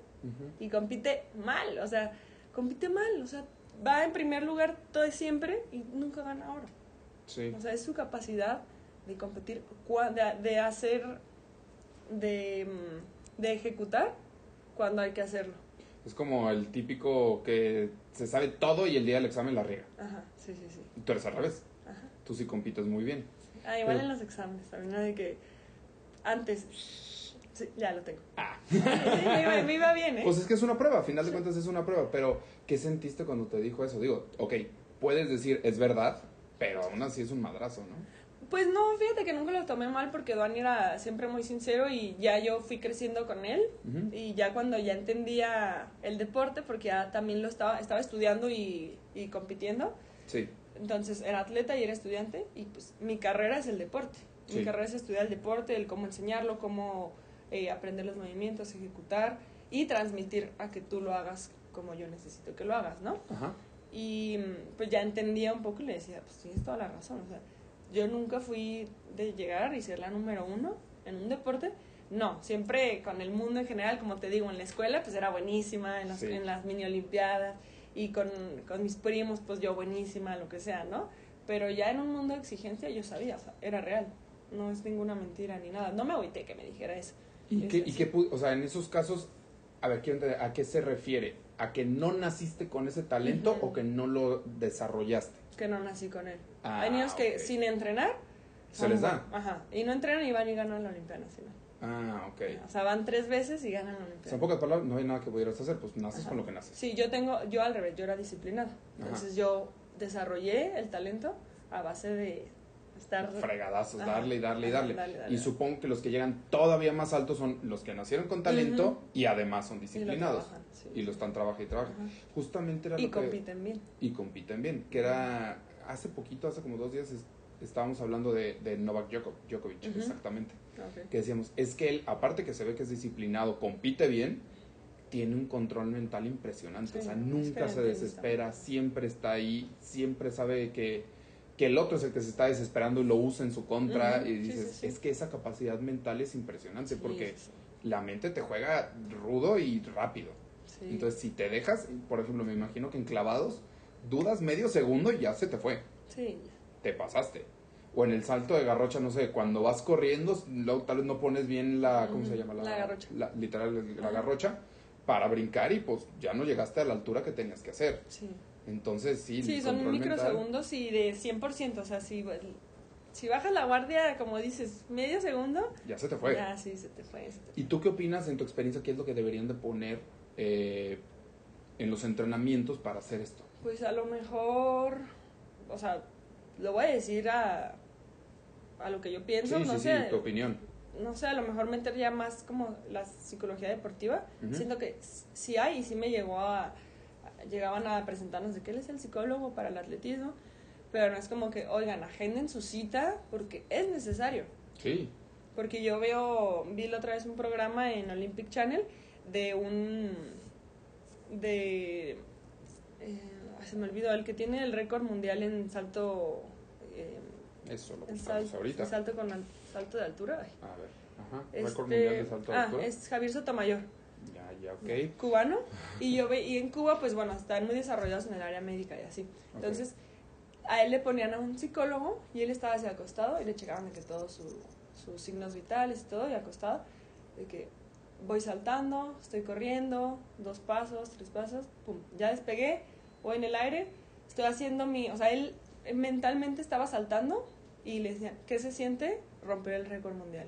y compite mal, o sea, compite mal, o sea, va en primer lugar todo siempre y nunca gana oro. Sí. O sea, es su capacidad de competir, de, de hacer, de, mm, de ejecutar cuando hay que hacerlo. Es como el típico que se sabe todo y el día del examen la riega. Ajá, sí, sí, sí. Tú eres al revés. Tú sí compites muy bien. Ah, igual Pero- en los exámenes, también, ¿no? De que antes, sí, ya lo tengo. Ah. Sí, sí, me, iba, me iba bien, ¿eh? Pues es que es una prueba, a final de cuentas es una prueba, pero ¿qué sentiste cuando te dijo eso? Digo, ok, puedes decir es verdad, pero aún así es un madrazo, ¿no? Pues no, fíjate que nunca lo tomé mal porque Duan era siempre muy sincero y ya yo fui creciendo con él Ujú. y ya cuando ya entendía el deporte, porque ya también lo estaba, estaba estudiando y, y compitiendo, Sí, entonces era atleta y era estudiante y pues mi carrera es el deporte. Mi carrera es estudiar el deporte, el cómo enseñarlo, cómo eh, aprender los movimientos, ejecutar y transmitir a que tú lo hagas como yo necesito que lo hagas, ¿no? ajá. Y mm, pues ya entendía un poco y le decía, pues tienes toda la razón. O sea, yo nunca fui de llegar y ser la número uno en un deporte. No, siempre con el mundo en general, como te digo, en la escuela pues era buenísima, en las, Sí. en las mini olimpiadas y con, con mis primos pues yo buenísima, lo que sea, ¿no? Pero ya en un mundo de exigencia yo sabía, o sea, era real. No es ninguna mentira ni nada. No me agüité que me dijera eso. ¿Y qué, y qué o sea, en esos casos, a ver, quiero entender, ¿a qué se refiere? ¿A que no naciste con ese talento o que no lo desarrollaste? Que no nací con él. Ah, Hay niños que sin entrenar... Se les da. Ajá. Y no entrenan y van y ganan la Olimpiada Nacional. Ah, ok. O sea, van tres veces y ganan la O Olimpiada. sea, en pocas palabras, no hay nada que pudieras hacer, pues naces Ajá. con lo que naces. Sí, yo tengo, yo al revés, yo era disciplinada. Entonces yo desarrollé el talento a base de estar... Fregadazos, darle y darle y darle. dale, dale, Y supongo que los que llegan todavía más altos son los que nacieron con talento y además son y lo disciplinados. trabajan, sí. Y lo están trabajando y trabajan. Ajá. Justamente era Y lo que... compiten bien. y compiten bien. Que era hace poquito, hace como dos días, es- estábamos hablando de, de Novak Djoko- Djokovic, exactamente. Ok. Que decíamos, es que él, aparte que se ve que es disciplinado, compite bien, tiene un control mental impresionante. Sí, o sea, nunca se desespera, siempre está ahí, siempre sabe que, que el otro es el que se está desesperando y lo usa en su contra. Y dices, sí, sí. es que esa capacidad mental es impresionante porque la mente te juega rudo y rápido. Entonces, si te dejas, por ejemplo, me imagino que en clavados, dudas medio segundo y ya se te fue. Sí, Te pasaste. O en el salto de garrocha, no sé, cuando vas corriendo, luego tal vez no pones bien la, ¿cómo se llama? la garrocha. la- literal, la garrocha, para brincar y pues ya no llegaste a la altura que tenías que hacer. sí. Entonces, sí, Sí, son mental- microsegundos y de 100%. O sea, si, si bajas la guardia, como dices, medio segundo, Ya se te fue. ya sí, se te fue. se te fue. ¿Y tú qué opinas en tu experiencia? ¿Qué es lo que deberían de poner eh, en los entrenamientos para hacer esto? Pues a lo mejor, o sea, lo voy a decir a, a lo que yo pienso, sí, no sí, sé, sí, tu opinión. no sé, a lo mejor meter ya más como la psicología deportiva. Siento que sí hay y sí me llegó a, llegaban a presentarnos de que él es el psicólogo para el atletismo, pero no es como que, oigan, agenden su cita porque es necesario. Sí. Porque yo veo, vi la otra vez un programa en Olympic Channel de un, de, eh, se me olvidó, el que tiene el récord mundial en salto, eh, Eso lo buscamos sal- ahorita. salto con al- salto de altura. ay. A ver, ajá. Este, de salto de ah, altura. es Javier Sotomayor, Ya, ya, ok. cubano, y yo ve, y en Cuba, pues bueno, están muy desarrollados en el área médica y así. Entonces, a él le ponían a un psicólogo y él estaba así acostado y le checaban de que todos su- sus signos vitales y todo, y acostado, de que voy saltando, estoy corriendo, dos pasos, tres pasos, pum, ya despegué, voy en el aire, estoy haciendo mi, o sea, él eh, mentalmente estaba saltando y le decían, ¿qué se siente? Romper el récord mundial.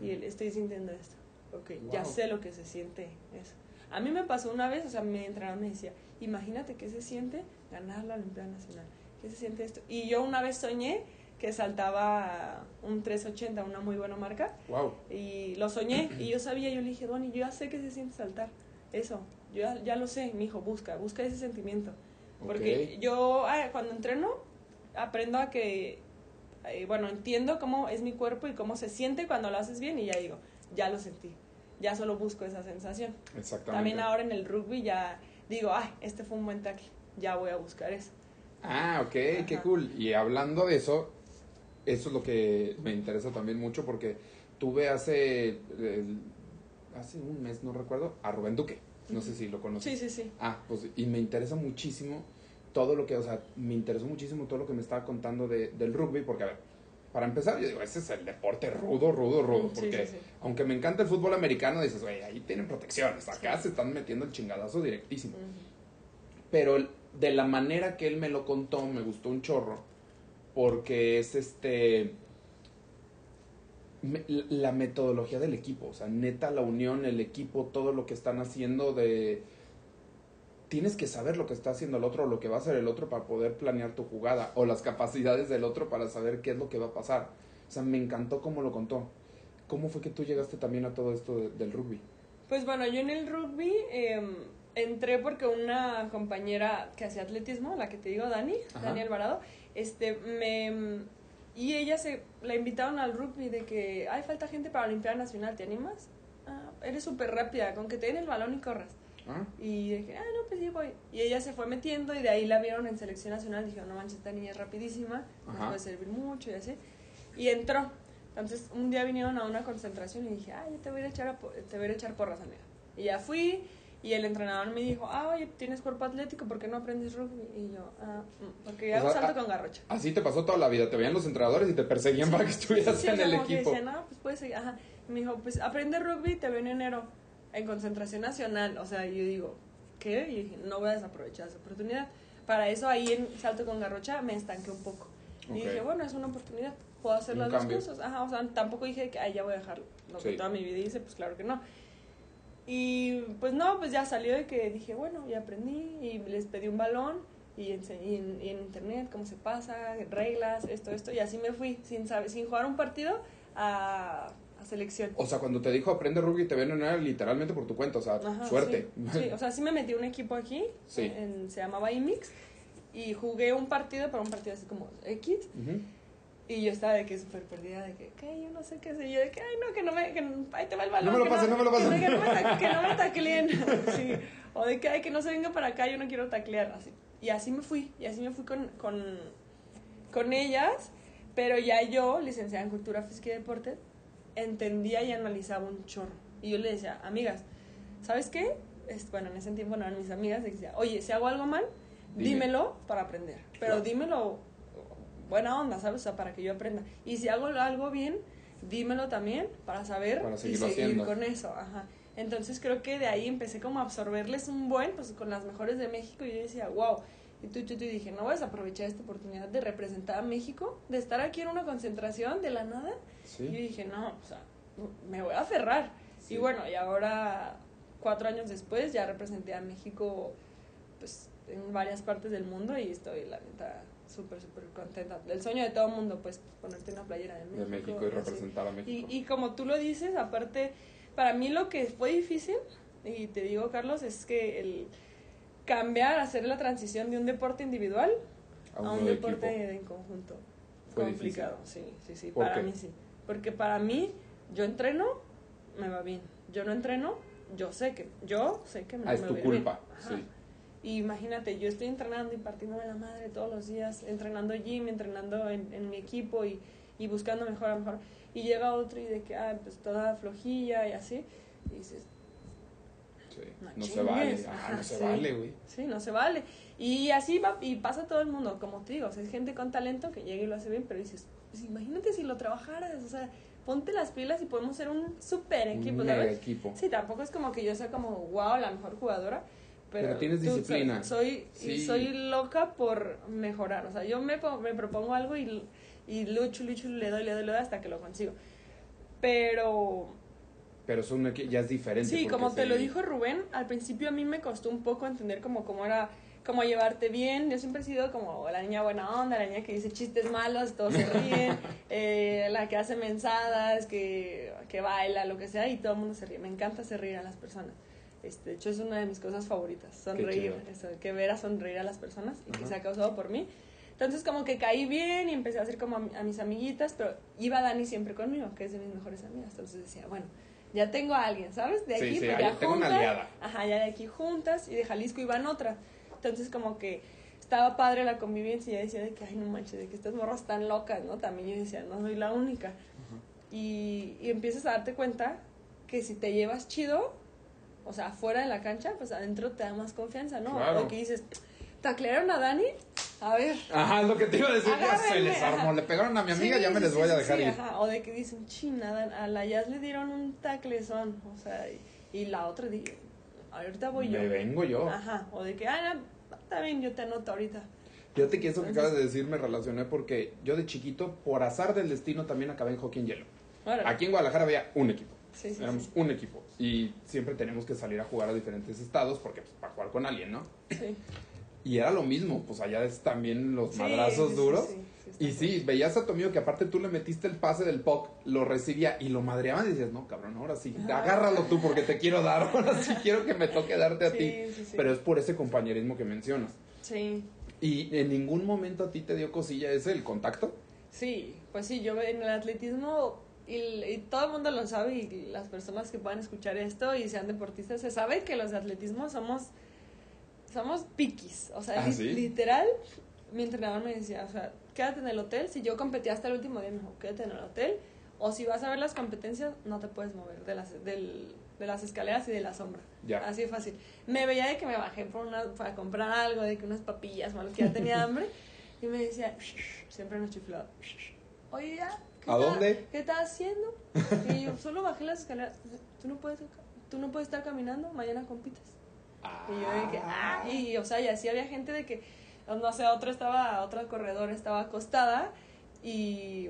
Y él, estoy sintiendo esto. Ok, ya Wow. sé lo que se siente eso. A mí me pasó una vez, o sea, mi entrenador me decía, imagínate qué se siente ganar la Olimpiada Nacional. ¿Qué se siente esto? Y yo una vez soñé que saltaba un 380, una muy buena marca, Wow. y lo soñé, y yo sabía, yo le dije, Donny, yo ya sé que se siente saltar. Eso, yo ya, ya lo sé, mi hijo, busca, busca ese sentimiento. Porque Ok. yo ah, cuando entreno aprendo a que, eh, bueno, entiendo cómo es mi cuerpo y cómo se siente cuando lo haces bien y ya digo, ya lo sentí, ya solo busco esa sensación. Exactamente. También ahora en el rugby ya digo, ay, este fue un buen tackle, ya voy a buscar eso. Ah, ok, qué cool. Y hablando de eso, eso es lo que me interesa también mucho porque tuve hace, hace un mes, no recuerdo, a Rubén Duque. No sé si lo conoces. Sí, sí, sí. Ah, pues y me interesa muchísimo todo lo que, o sea, me interesó muchísimo todo lo que me estaba contando de, del rugby, porque, a ver, para empezar, yo digo, ese es el deporte rudo, rudo, rudo, porque sí, sí. aunque me encanta el fútbol americano, dices, güey, ahí tienen protecciones, acá se están metiendo el chingadazo directísimo. Pero de la manera que él me lo contó, me gustó un chorro, porque es este la metodología del equipo, o sea, neta la unión, el equipo, todo lo que están haciendo de tienes que saber lo que está haciendo el otro o lo que va a hacer el otro para poder planear tu jugada o las capacidades del otro para saber qué es lo que va a pasar. O sea, me encantó cómo lo contó. ¿Cómo fue que tú llegaste también a todo esto de- del rugby? Pues bueno, yo en el rugby em, entré porque una compañera que hacía atletismo, la que te digo, Dani, Ajá. Dani Alvarado, este, me... Y ella se la invitaron al rugby de que, hay falta gente para la Olimpiada Nacional, ¿te animas? Ah, eres súper rápida, con que te den el balón y corras. ¿Ah? Y dije, ah, no, pues sí voy. Y ella se fue metiendo y de ahí la vieron en selección nacional. Dijeron, no manches, esta niña es rapidísima, nos puede servir mucho y así. Y entró. Entonces, un día vinieron a una concentración y dije, ah, yo te voy a ir a echar, a te voy a ir a echar porras, amiga. Y ya fui y el entrenador me dijo, ah, oye, tienes cuerpo atlético, ¿por qué no aprendes rugby? Y yo, ah, mm, porque yo O hago sea, salto ah, con garrocha. Así te pasó toda la vida, te veían los entrenadores y te perseguían para que estuvieras Sí, en o sea, el como que equipo. decía, no, pues puedes seguir. Ajá. Y me dijo, pues aprende rugby, te veo en enero en concentración nacional. O sea, yo digo, ¿qué? Y dije, no voy a desaprovechar esa oportunidad. Para eso ahí en Salto con Garrocha me estanqué un poco. Ok. Y dije, bueno, es una oportunidad, puedo hacer las dos cosas. Ajá, o sea, tampoco dije que, ay, ya voy a dejar lo que Sí. toda mi vida hice, pues claro que no. Y pues no, pues ya salió de que dije, bueno, ya aprendí y les pedí un balón y, ense- y en, y en internet cómo se pasa, reglas, esto, esto, y así me fui, sin, sin jugar un partido a, a selección. O sea, cuando te dijo aprende rugby, te ven era literalmente por tu cuenta, o sea, Ajá, suerte. Sí, sí, o sea, sí me metí a un equipo aquí, Sí. en- se llamaba IMIX, y jugué un partido, pero un partido así como X, Ujú. y yo estaba de que súper perdida, de que, ¿qué? Yo no sé qué sé, yo de que, ay, no, que no me, que no- ahí te va el balón. No me lo que pases, no me lo pases. Que, no que no me tacleen, sí, o de que, ay, que no se venga para acá, yo no quiero taclear, así. Y así me fui, y así me fui con, con, con ellas, pero ya yo, licenciada en Cultura Física y Deporte, entendía y analizaba un chorro. Y yo le decía, amigas, ¿sabes qué? Es, bueno, en ese tiempo no eran mis amigas, y decía, oye, si hago algo mal, Dime. dímelo para aprender. Pero Claro. dímelo buena onda, ¿sabes? O sea, para que yo aprenda. Y si hago algo bien, dímelo también para saber Para y seguir haciendo. con eso. Ajá. Entonces creo que de ahí empecé como a absorberles un buen, pues con las mejores de México y yo decía, wow. Y tú, tú, tú, y dije, no voy a desaprovechar esta oportunidad de representar a México, de estar aquí en una concentración de la nada. Sí. Y dije, no, o sea, me voy a aferrar. Sí. Y bueno, y ahora, cuatro años después, ya representé a México, pues, en varias partes del mundo y estoy, la neta, súper, súper contenta. El sueño de todo mundo, pues, ponerte una playera de México. de México y así. representar a México. y como tú lo dices, aparte, para mí lo que fue difícil, y te digo, Carlos, es que el cambiar, hacer la transición de un deporte individual a un, de deporte en conjunto. Fue complicado, sí, sí, sí, ¿Por para qué? mí sí. Porque para mí, yo entreno, me va bien. Yo no entreno, yo sé que, yo sé que me, Ah, es me tu va ir bien. culpa, sí. Y imagínate, yo estoy entrenando y partiéndome la madre todos los días, entrenando gym, entrenando en, en mi equipo y, y buscando mejor a mejor. Y llega otro y de que, ah, pues toda flojilla y así. Y dices, Sí. No No se vale. Ajá, no se sí. vale, güey. sí, no se vale. Y así va, y pasa todo el mundo, como te digo, o sea, es gente con talento que llega y lo hace bien, pero dices, pues imagínate si lo trabajaras, o sea, ponte las pilas y podemos ser un super equipo, Un ¿sabes? equipo. Sí, tampoco es como que yo sea como, wow, la mejor jugadora. Pero, Pero tienes tú, disciplina. Soy, Sí. y soy loca por mejorar. O sea, yo me, me propongo algo y, y lucho, lucho, le doy, le doy, le doy hasta que lo consigo. Pero Pero equi- ya es diferente. Sí, como te se- lo dijo Rubén, al principio a mí me costó un poco entender como cómo era, cómo llevarte bien. Yo siempre he sido como la niña buena onda, la niña que dice chistes malos, todos se ríen, eh, la que hace mensadas, que, que baila, lo que sea, y todo el mundo se ríe. Me encanta hacer reír a las personas. Este, de hecho, es una de mis cosas favoritas, sonreír, eso, que ver a sonreír a las personas y que Ajá. se ha causado por mí. Entonces como que caí bien y empecé a hacer como a, a mis amiguitas, pero iba Dani siempre conmigo, que es de mis mejores amigas. Entonces decía, bueno, ya tengo a alguien, ¿sabes? De Sí, aquí, sí, pues tengo una juntas. aliada. Ajá, ya de aquí juntas y de Jalisco iban otras. Entonces como que estaba padre la convivencia y ya decía de que, ay, no manches, de que estas morras están locas, ¿no? También yo decía, no soy la única. Y, y empiezas a darte cuenta que si te llevas chido, o sea, fuera de la cancha, pues adentro te da más confianza, ¿no? Claro. O que dices, ¿Taclearon a Dani? A ver. Ajá, lo que te iba a decir, ya se les armó. ajá. Le pegaron a mi amiga, Sí, ya me les sí, voy a dejar ir. ajá. O de que dicen, china, a la Jazz le dieron un taclezón. O sea, y, y la otra dije, ahorita voy yo. Me vengo yo. Ajá. O de que, ah, no, está bien, yo te anoto ahorita. Fíjate que eso que acabas de decir me relacioné porque yo de chiquito, por azar del destino, también acabé en hockey en hielo. Órale. Aquí en Guadalajara había un equipo. Sí, sí, Éramos sí. un equipo. Y siempre tenemos que salir a jugar a diferentes estados porque pues, para jugar con alguien, ¿no? Sí. Y era lo mismo, pues allá es también los Sí, madrazos sí, duros. sí, y sí, veías a tu amigo que aparte tú le metiste el pase del puck, lo recibía y lo madreaban y decías, no, cabrón, ahora sí, Ajá. agárralo tú porque te quiero dar, ahora sí quiero que me toque darte a ti. Pero es por ese compañerismo que mencionas. Sí. ¿Y en ningún momento a ti te dio cosilla ese, el contacto? Sí, pues sí, yo en el atletismo, y, y todo el mundo lo sabe, y las personas que puedan escuchar esto y sean deportistas, se sabe que los de atletismo somos, somos piquis. O sea, Ah, li- ¿sí? literal, mi entrenador me decía, o sea, quédate en el hotel. Si yo competía hasta el último día, me dijo, quédate en el hotel. O si vas a ver las competencias, no te puedes mover de las, del, de las escaleras y de la sombra. Ya. Así de fácil. Me veía de que me bajé por una, para comprar algo, de que unas papillas, malos que ya tenía hambre. Y me decía, siempre nos chiflaba. Oye, ya. ¿qué ¿A está- dónde? ¿Qué estás haciendo? Y yo solo bajé las escaleras. ¿Tú no puedes, tú no puedes estar caminando? Mañana compites. Y yo de que, ah, y o sea, y así había gente de que, no sé, otra estaba, otra corredora estaba acostada y,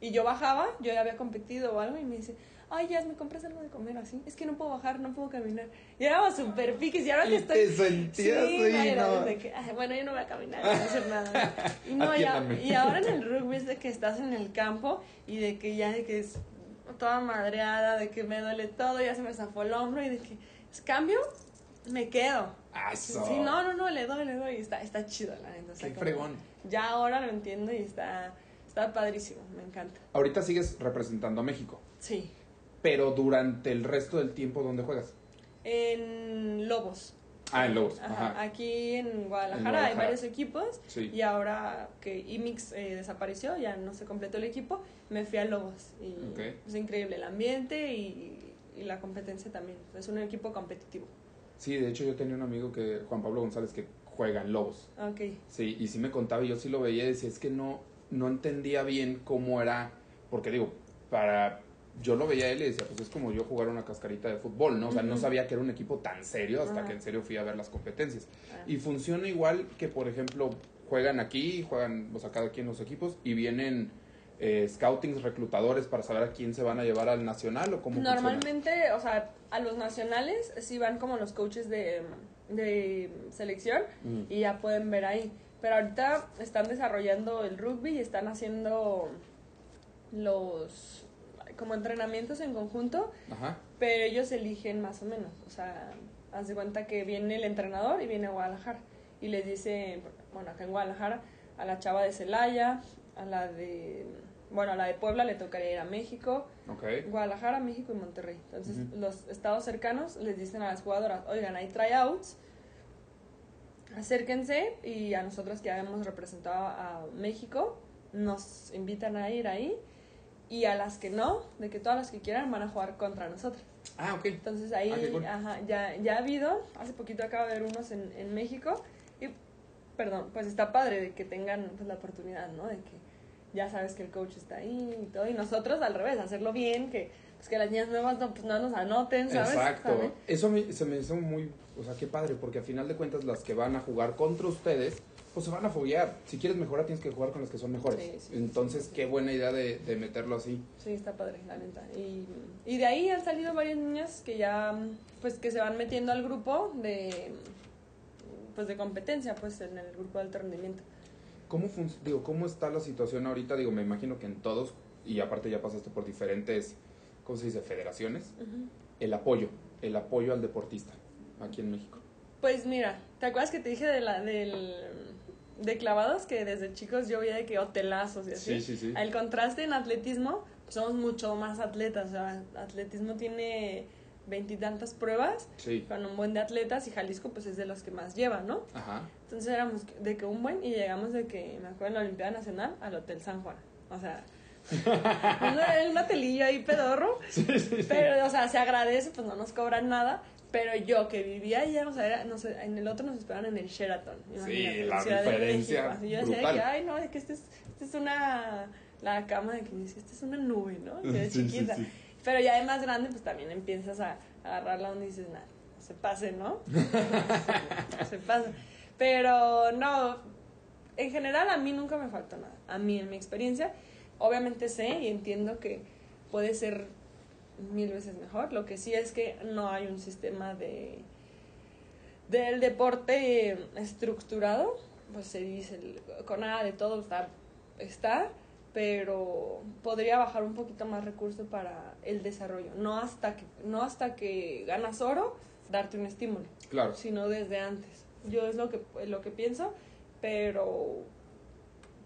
y yo bajaba, yo ya había competido o algo y me dice, ay, ya, ¿me compras algo de comer así? Es que no puedo bajar, no puedo caminar. Y éramos súper piques y ahora que estoy... te sentías Sí, ¿no? de que, "Ay, bueno, yo no voy a caminar, no voy a hacer nada. Y, no, ya, y ahora en el rugby es de que estás en el campo y de que ya de que es toda madreada, de que me duele todo, ya se me zafó el hombro y de que, ¿es cambio? Me quedo. Eso. Sí, no, no, no, le doy, le doy. Está, está chido, la neta. Qué como- fregón. Ya ahora lo entiendo y está, está padrísimo, me encanta. Ahorita sigues representando a México, Sí. pero durante el resto del tiempo, ¿dónde juegas? En Lobos. Ah, en Lobos. Ajá. Ajá. Aquí en Guadalajara, En Guadalajara. hay varios equipos Sí. y ahora que IMIX eh, desapareció, ya no se completó el equipo, me fui a Lobos y es increíble el ambiente y, y la competencia también. Es un equipo competitivo. Sí, de hecho yo tenía un amigo que, Juan Pablo González, que juega en Lobos. Ok. Sí, y sí me contaba y yo sí lo veía y decía, es que no, no entendía bien cómo era, porque digo, para... Yo lo veía a él y decía, pues es como yo jugar una cascarita de fútbol, ¿no? O sea, no sabía que era un equipo tan serio hasta que en serio fui a ver las competencias. Ah. Y funciona igual que, por ejemplo, juegan aquí, juegan, o sea, cada quien los equipos y vienen eh, scoutings, reclutadores para saber a quién se van a llevar al nacional o cómo funciona? Normalmente, o sea, a los nacionales sí van como los coaches de, de selección Mm. y ya pueden ver ahí. Pero ahorita están desarrollando el rugby y están haciendo los como entrenamientos en conjunto, Ajá. pero ellos eligen más o menos. O sea, haz de cuenta que viene el entrenador y viene a Guadalajara y les dice, bueno, acá en Guadalajara, a la chava de Celaya, a la de, bueno, a la de Puebla le tocaría ir a México, Ok. Guadalajara, México y Monterrey. Entonces, Ujú. los estados cercanos les dicen a las jugadoras, oigan, hay tryouts, acérquense y a nosotros que habíamos representado a México, nos invitan a ir ahí y a las que no, de que todas las que quieran van a jugar contra nosotros. Ah, ok. Entonces ahí Ah, cool. ajá, ya, ya ha habido, hace poquito acaba de haber unos en, en México y, perdón, pues está padre de que tengan pues, la oportunidad, ¿no? De que ya sabes que el coach está ahí y todo, y nosotros al revés, hacerlo bien, que, pues, que las niñas nuevas no, pues, no nos anoten, ¿sabes? Exacto. Eso me- se me hizo muy, o sea, qué padre, porque a final de cuentas las que van a jugar contra ustedes, pues se van a foguear. Si quieres mejorar, tienes que jugar con las que son mejores. Sí, sí, Entonces, sí. qué buena idea de, de meterlo así. Sí, está padre, la neta. Y, y de ahí han salido varias niñas que ya, pues, que se van metiendo al grupo de, pues, de competencia, pues, en el grupo de alto rendimiento. ¿Cómo, digo, ¿Cómo está la situación ahorita? Digo, me imagino que en todos, y aparte ya pasaste por diferentes, ¿cómo se dice? Federaciones. El apoyo, el apoyo al deportista aquí en México. Pues mira, ¿te acuerdas que te dije de la del de clavados que desde chicos yo veía de que hotelazos y así? Sí, sí, sí. El contraste en atletismo, pues somos mucho más atletas, o sea, atletismo tiene veintitantas pruebas Sí. con un buen de atletas y Jalisco pues es de los que más lleva, ¿no? Ajá. Entonces éramos de que un buen y llegamos de que, me acuerdo en la Olimpiada Nacional, al Hotel San Juan. O sea, una- un hotelillo ahí pedorro. Pero, o sea, se agradece, pues no nos cobran nada. Pero yo que vivía allá, o sea, era, no sé, en el otro nos esperaban en el Sheraton. en la Ciudad de diferencia. Así yo decía de brutal. que, ay, no, es que este es, este es una, la cama de que decía, esta es una nube, ¿no? Que es Sí, sí, chiquita. Pero ya de más grande, pues también empiezas a agarrarla donde dices, nada, se pase, ¿no? se pasa. Pero no, en general a mí nunca me faltó nada. A mí, en mi experiencia, obviamente sé y entiendo que puede ser mil veces mejor. Lo que sí es que no hay un sistema de del deporte estructurado. Pues se dice, con nada de todo está, está, pero podría bajar un poquito más recursos para el desarrollo. No hasta que, no hasta que ganas oro, darte un estímulo Claro. sino desde antes. Yo es lo que, lo que pienso, pero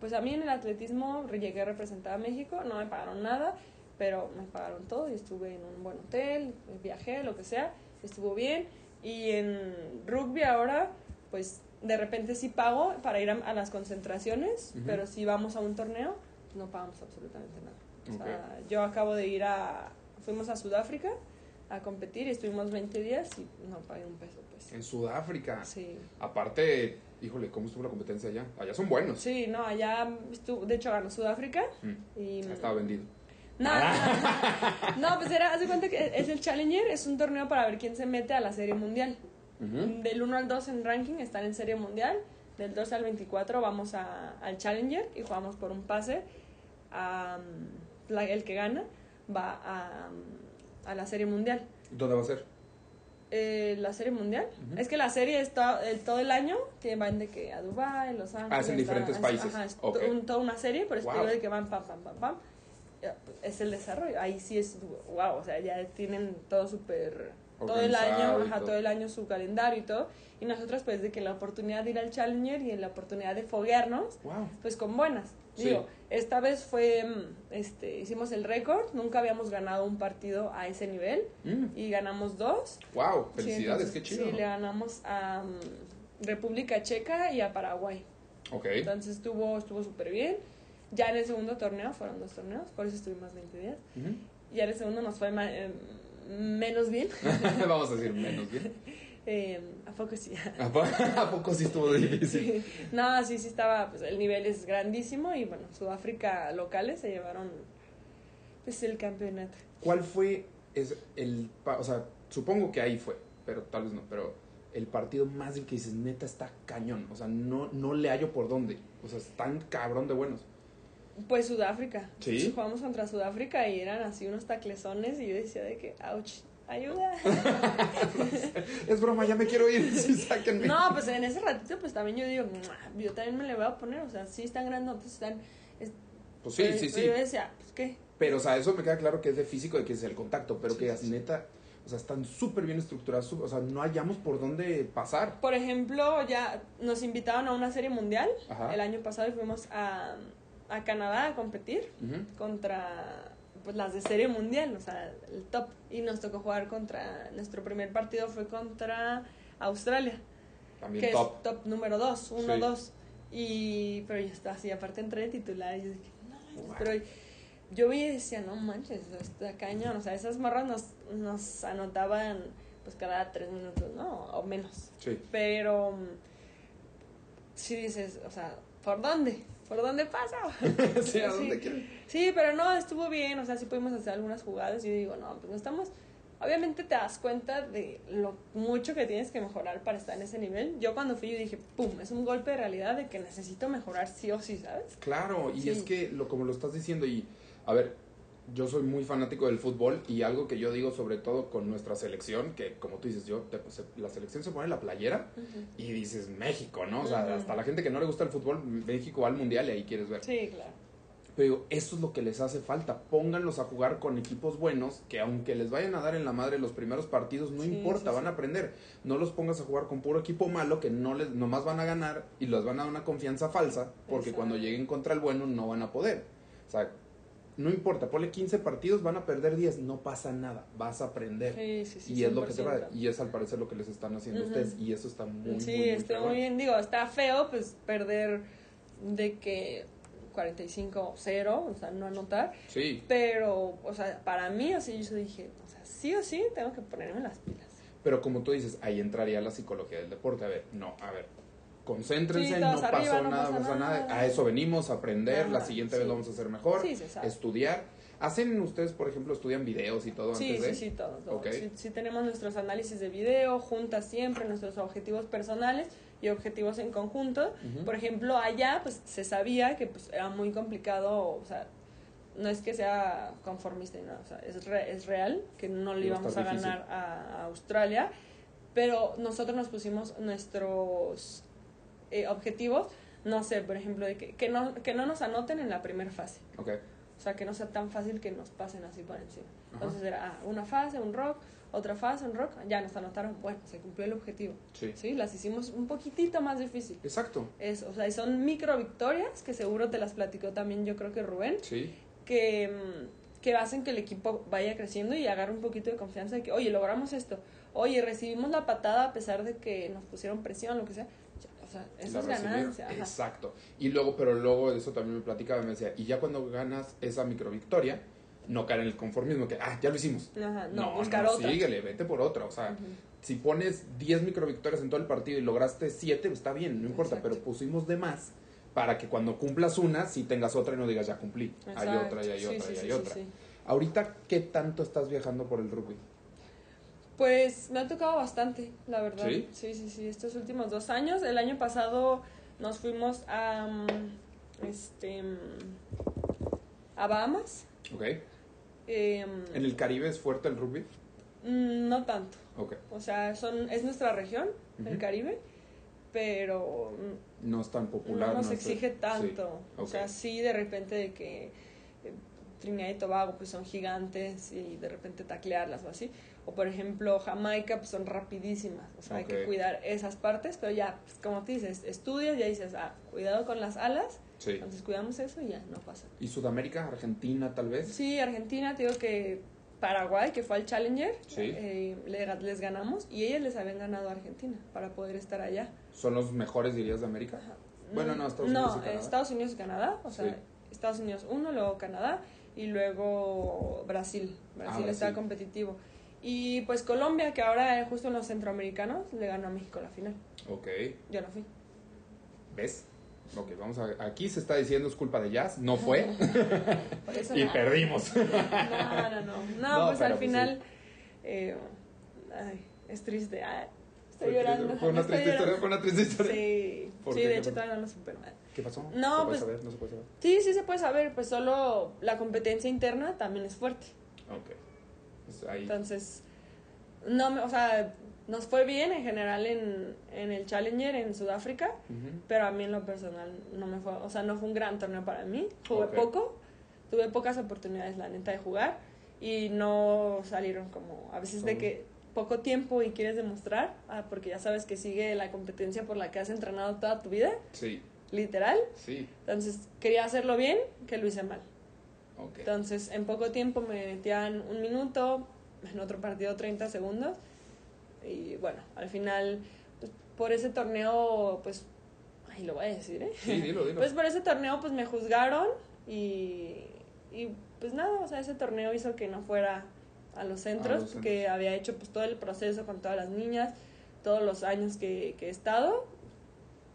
pues a mí en el atletismo llegué a representar a México, no me pagaron nada, pero me pagaron todo y estuve en un buen hotel, viajé, lo que sea, estuvo bien. Y en rugby ahora, pues de repente sí pago para ir a, a las concentraciones, pero si vamos a un torneo, no pagamos absolutamente nada. O sea, Ok. yo acabo de ir a, fuimos a Sudáfrica a competir y estuvimos 20 días y no pagué un peso, pues. En Sudáfrica. Sí. Aparte, híjole, ¿cómo estuvo la competencia allá? Allá son buenos. Sí, no, allá estuvo, de hecho ganó Sudáfrica Mm, y... Estaba vendido. No, no, no, no, pues era, haz de cuenta que es el Challenger, es un torneo para ver quién se mete a la Serie Mundial. Del 1 al 2 en ranking están en Serie Mundial, del 2 al 24 vamos a, al Challenger y jugamos por un pase. a, um, la- el que gana va a, a la Serie Mundial. ¿Dónde va a ser? Eh, la Serie Mundial. Es que la serie está el, todo el año, que van de que a Dubai, Los Ángeles. Ah, es en diferentes a- países. Ajá, es Ok. to- un- toda una serie, Wow. digo de que van pam, pam, pam, pam. Pues, Es el desarrollo. Ahí sí es, wow, o sea, ya tienen todo súper. Todo el año, ajá, todo. todo el año su calendario y todo. Y nosotros, pues, de que la oportunidad de ir al Challenger y la oportunidad de foguearnos, Wow. pues con buenas. Sí. Digo, esta vez fue, mm, este, hicimos el récord, nunca habíamos ganado un partido a ese nivel Mm, y ganamos dos. wow, Sí, felicidades, entonces, qué chido. Sí, le ganamos a mm, República Checa y a Paraguay. Ok. Entonces estuvo estuvo súper bien. Ya en el segundo torneo, fueron dos torneos, por eso estuvimos 20 días. Ujú. Ya en el segundo nos fue eh, menos bien. Vamos a decir menos bien. Eh, ¿A poco sí? ¿A po- ¿A poco sí estuvo difícil? no, sí, sí estaba, pues el nivel es grandísimo y bueno, Sudáfrica locales se llevaron pues el campeonato. ¿Cuál fue es el, o sea, supongo que ahí fue, pero tal vez no, pero el partido más difícil que dices, neta está cañón, o sea, no, no le hallo por dónde, o sea, están cabrón de buenos. Pues Sudáfrica. ¿Sí? Jugamos contra Sudáfrica y eran así unos taclezones y yo decía de que, ouch, ayuda. Es broma, ya me quiero ir, sí, sáquenme. No, pues en ese ratito, pues también yo digo, yo también me le voy a poner, o sea, sí están grandotes, están... es- Pues sí, pero- sí, pero sí. Yo decía, pues qué. Pero, o sea, eso me queda claro que es de físico, de que es el contacto, pero Sí, que sí, neta, o sea, están súper bien estructurados, su- o sea, no hallamos por dónde pasar. Por ejemplo, ya nos invitaron a una serie mundial Ajá. el año pasado y fuimos a, a Canadá a competir contra pues las de serie mundial, o sea, el top. Y nos tocó jugar contra, nuestro primer partido fue contra Australia. También que top. es top número 2, 1 Sí. 2. Y pero yo estaba así, aparte entré de titular y yo dije, no, manches", Wow. pero yo vi y decía, no manches, está cañón, o sea, esas morras nos, nos anotaban pues cada tres minutos, ¿no? O menos. Sí. Pero mm, sí dices, o sea, ¿por dónde? ¿Por dónde pasa? sí, ¿a Sí. dónde? Sí, pero no, estuvo bien, o sea, sí pudimos hacer algunas jugadas y yo digo, no, pues no estamos... Obviamente te das cuenta de lo mucho que tienes que mejorar para estar en ese nivel. Yo cuando fui yo dije, pum, es un golpe de realidad de que necesito mejorar sí o sí, ¿sabes? Claro, y Sí. es que lo como lo estás diciendo y a ver, yo soy muy fanático del fútbol y algo que yo digo sobre todo con nuestra selección, que como tú dices, yo te- pues, la selección se pone la playera y dices México, ¿no? O sea, hasta la gente que no le gusta el fútbol, México va al mundial y ahí quieres ver. Sí, claro. Pero digo, eso es lo que les hace falta. Pónganlos a jugar con equipos buenos que aunque les vayan a dar en la madre los primeros partidos, no Sí, importa, sí, van a aprender. No los pongas a jugar con puro equipo malo que no les nomás van a ganar y les van a dar una confianza falsa porque Exacto. cuando lleguen contra el bueno no van a poder. O sea, no importa, ponle 15 partidos, van a perder 10, no pasa nada, vas a aprender. Sí, sí, sí. y es lo que te va 100%. y es al parecer lo que les están haciendo a ustedes y eso está muy sí, muy, muy está muy bien. Digo, está feo pues perder de que 45-0, o sea, no anotar. Sí, Pero, o sea, para mí, así yo dije, o sea, sí o sí tengo que ponerme las pilas. Pero como tú dices, ahí entraría la psicología del deporte. A ver, no, a ver, concéntrense, Sí, no pasó arriba, no nada, no pasa nada. nada. A eso venimos, a aprender, la siguiente sí. vez lo vamos a hacer mejor, Sí, estudiar. ¿Hacen ustedes, por ejemplo, estudian videos y todo Sí, antes de? sí, sí, todo. todo. Sí, tenemos nuestros análisis de video, juntas siempre, nuestros objetivos personales y objetivos en conjunto. Por ejemplo, allá pues se sabía que pues era muy complicado, o sea, no es que sea conformista, y nada, o sea, es, re- es real que no le íbamos a ganar a, a Australia, pero nosotros nos pusimos nuestros eh, objetivos, no sé, por ejemplo, de que, que, no, que no nos anoten en la primera fase. Ok, O sea, que no sea tan fácil que nos pasen así por encima. Ajá. Entonces era ah, una fase, un rock, otra fase, un rock, ya nos anotaron, bueno, se cumplió el objetivo. sí. Sí, las hicimos un poquitito más difícil. Exacto, Es, o sea, y son micro victorias que seguro te las platicó también yo creo que Rubén, sí. que, mm, que hacen que el equipo vaya creciendo y agarre un poquito de confianza de que, oye, logramos esto, oye, recibimos la patada a pesar de que nos pusieron presión, lo que sea. Sea, eso La es recibieron. ganancia. ajá. Exacto. Y luego, pero luego de eso también me platicaba, me decía, y ya cuando ganas esa microvictoria, no caer en el conformismo, que, ah, ya lo hicimos. Ajá, no, No, buscar no, otra. síguele, vete por otra. O sea, si pones 10 microvictorias en todo el partido y lograste 7, pues está bien, no importa, Exacto. pero pusimos de más para que cuando cumplas una, si tengas otra y no digas ya cumplí. Hay otra, y hay Sí, otra, sí, y hay sí, otra. Ahorita, ¿qué tanto estás viajando por el rugby? Pues me ha tocado bastante, la verdad. ¿Sí? Sí, sí, sí. Estos últimos dos años. El año pasado nos fuimos a. mm, Este. mm, A Bahamas. ¿Ok? Em, ¿En el Caribe es fuerte el rugby? mm, no tanto. Ok. O sea, son, es nuestra región, el. Caribe. Pero No es tan popular. no nos exige tanto. Sí, O sea, sí, de repente de que eh, Trinidad y Tobago pues son gigantes y de repente taclearlas o así. O por ejemplo, Jamaica pues son rapidísimas. O sea, hay que cuidar esas partes, pero ya, pues, como te dices, estudias y ya dices, ah, cuidado con las alas. Sí. Entonces cuidamos eso y ya, no pasa. ¿Y Sudamérica? ¿Argentina tal vez? Sí, Argentina, te digo que Paraguay, que fue al Challenger, Sí. eh, le- les ganamos y ellas les habían ganado a Argentina para poder estar allá. ¿Son los mejores, dirías, de América? Ajá. Bueno, no, Estados no, Unidos y Canadá. Estados Unidos y Canadá, o sea, Sí. Estados Unidos uno, luego Canadá y luego Brasil. Brasil Ah, está Brasil. competitivo. Y pues Colombia, que ahora justo en los centroamericanos le ganó a México la final. Ok. Yo no fui. ¿Ves? Ok, vamos a Aquí se está diciendo es culpa de Jazz. No fue. Por eso y no. perdimos. No, no, no. No, No, pues al pues final eh, ay, es triste. Ay, estoy Fue- llorando. Fue una estoy triste historia. Fue una triste historia. Sí, ¿Por sí de ¿Qué hecho todavía no lo supero. ¿Qué pasó? No, ¿Se puede pues- saber? No se puede saber. Sí, sí se puede saber, pues solo la competencia interna también es fuerte. Ok. Ahí. Entonces, no, o sea, nos fue bien en general en, en el Challenger en Sudáfrica, Ujú. pero a mí en lo personal no me fue, o sea, no fue un gran torneo para mí. Jugué Ok. poco, tuve pocas oportunidades, la neta, de jugar y no salieron como, a veces de Como- que poco tiempo y quieres demostrar, ah, porque ya sabes que sigue la competencia por la que has entrenado toda tu vida, Sí, literal. sí. Entonces, quería hacerlo bien, que lo hice mal. Ok. Entonces, en poco tiempo me metían un minuto, en otro partido 30 segundos. Y bueno, al final, pues, por ese torneo, pues, ay, lo voy a decir, ¿eh? Sí, dilo, dilo. Pues por ese torneo, pues me juzgaron y, y pues nada, o sea, ese torneo hizo que no fuera a los centros, los que había hecho pues todo el proceso con todas las niñas, todos los años que, que he estado.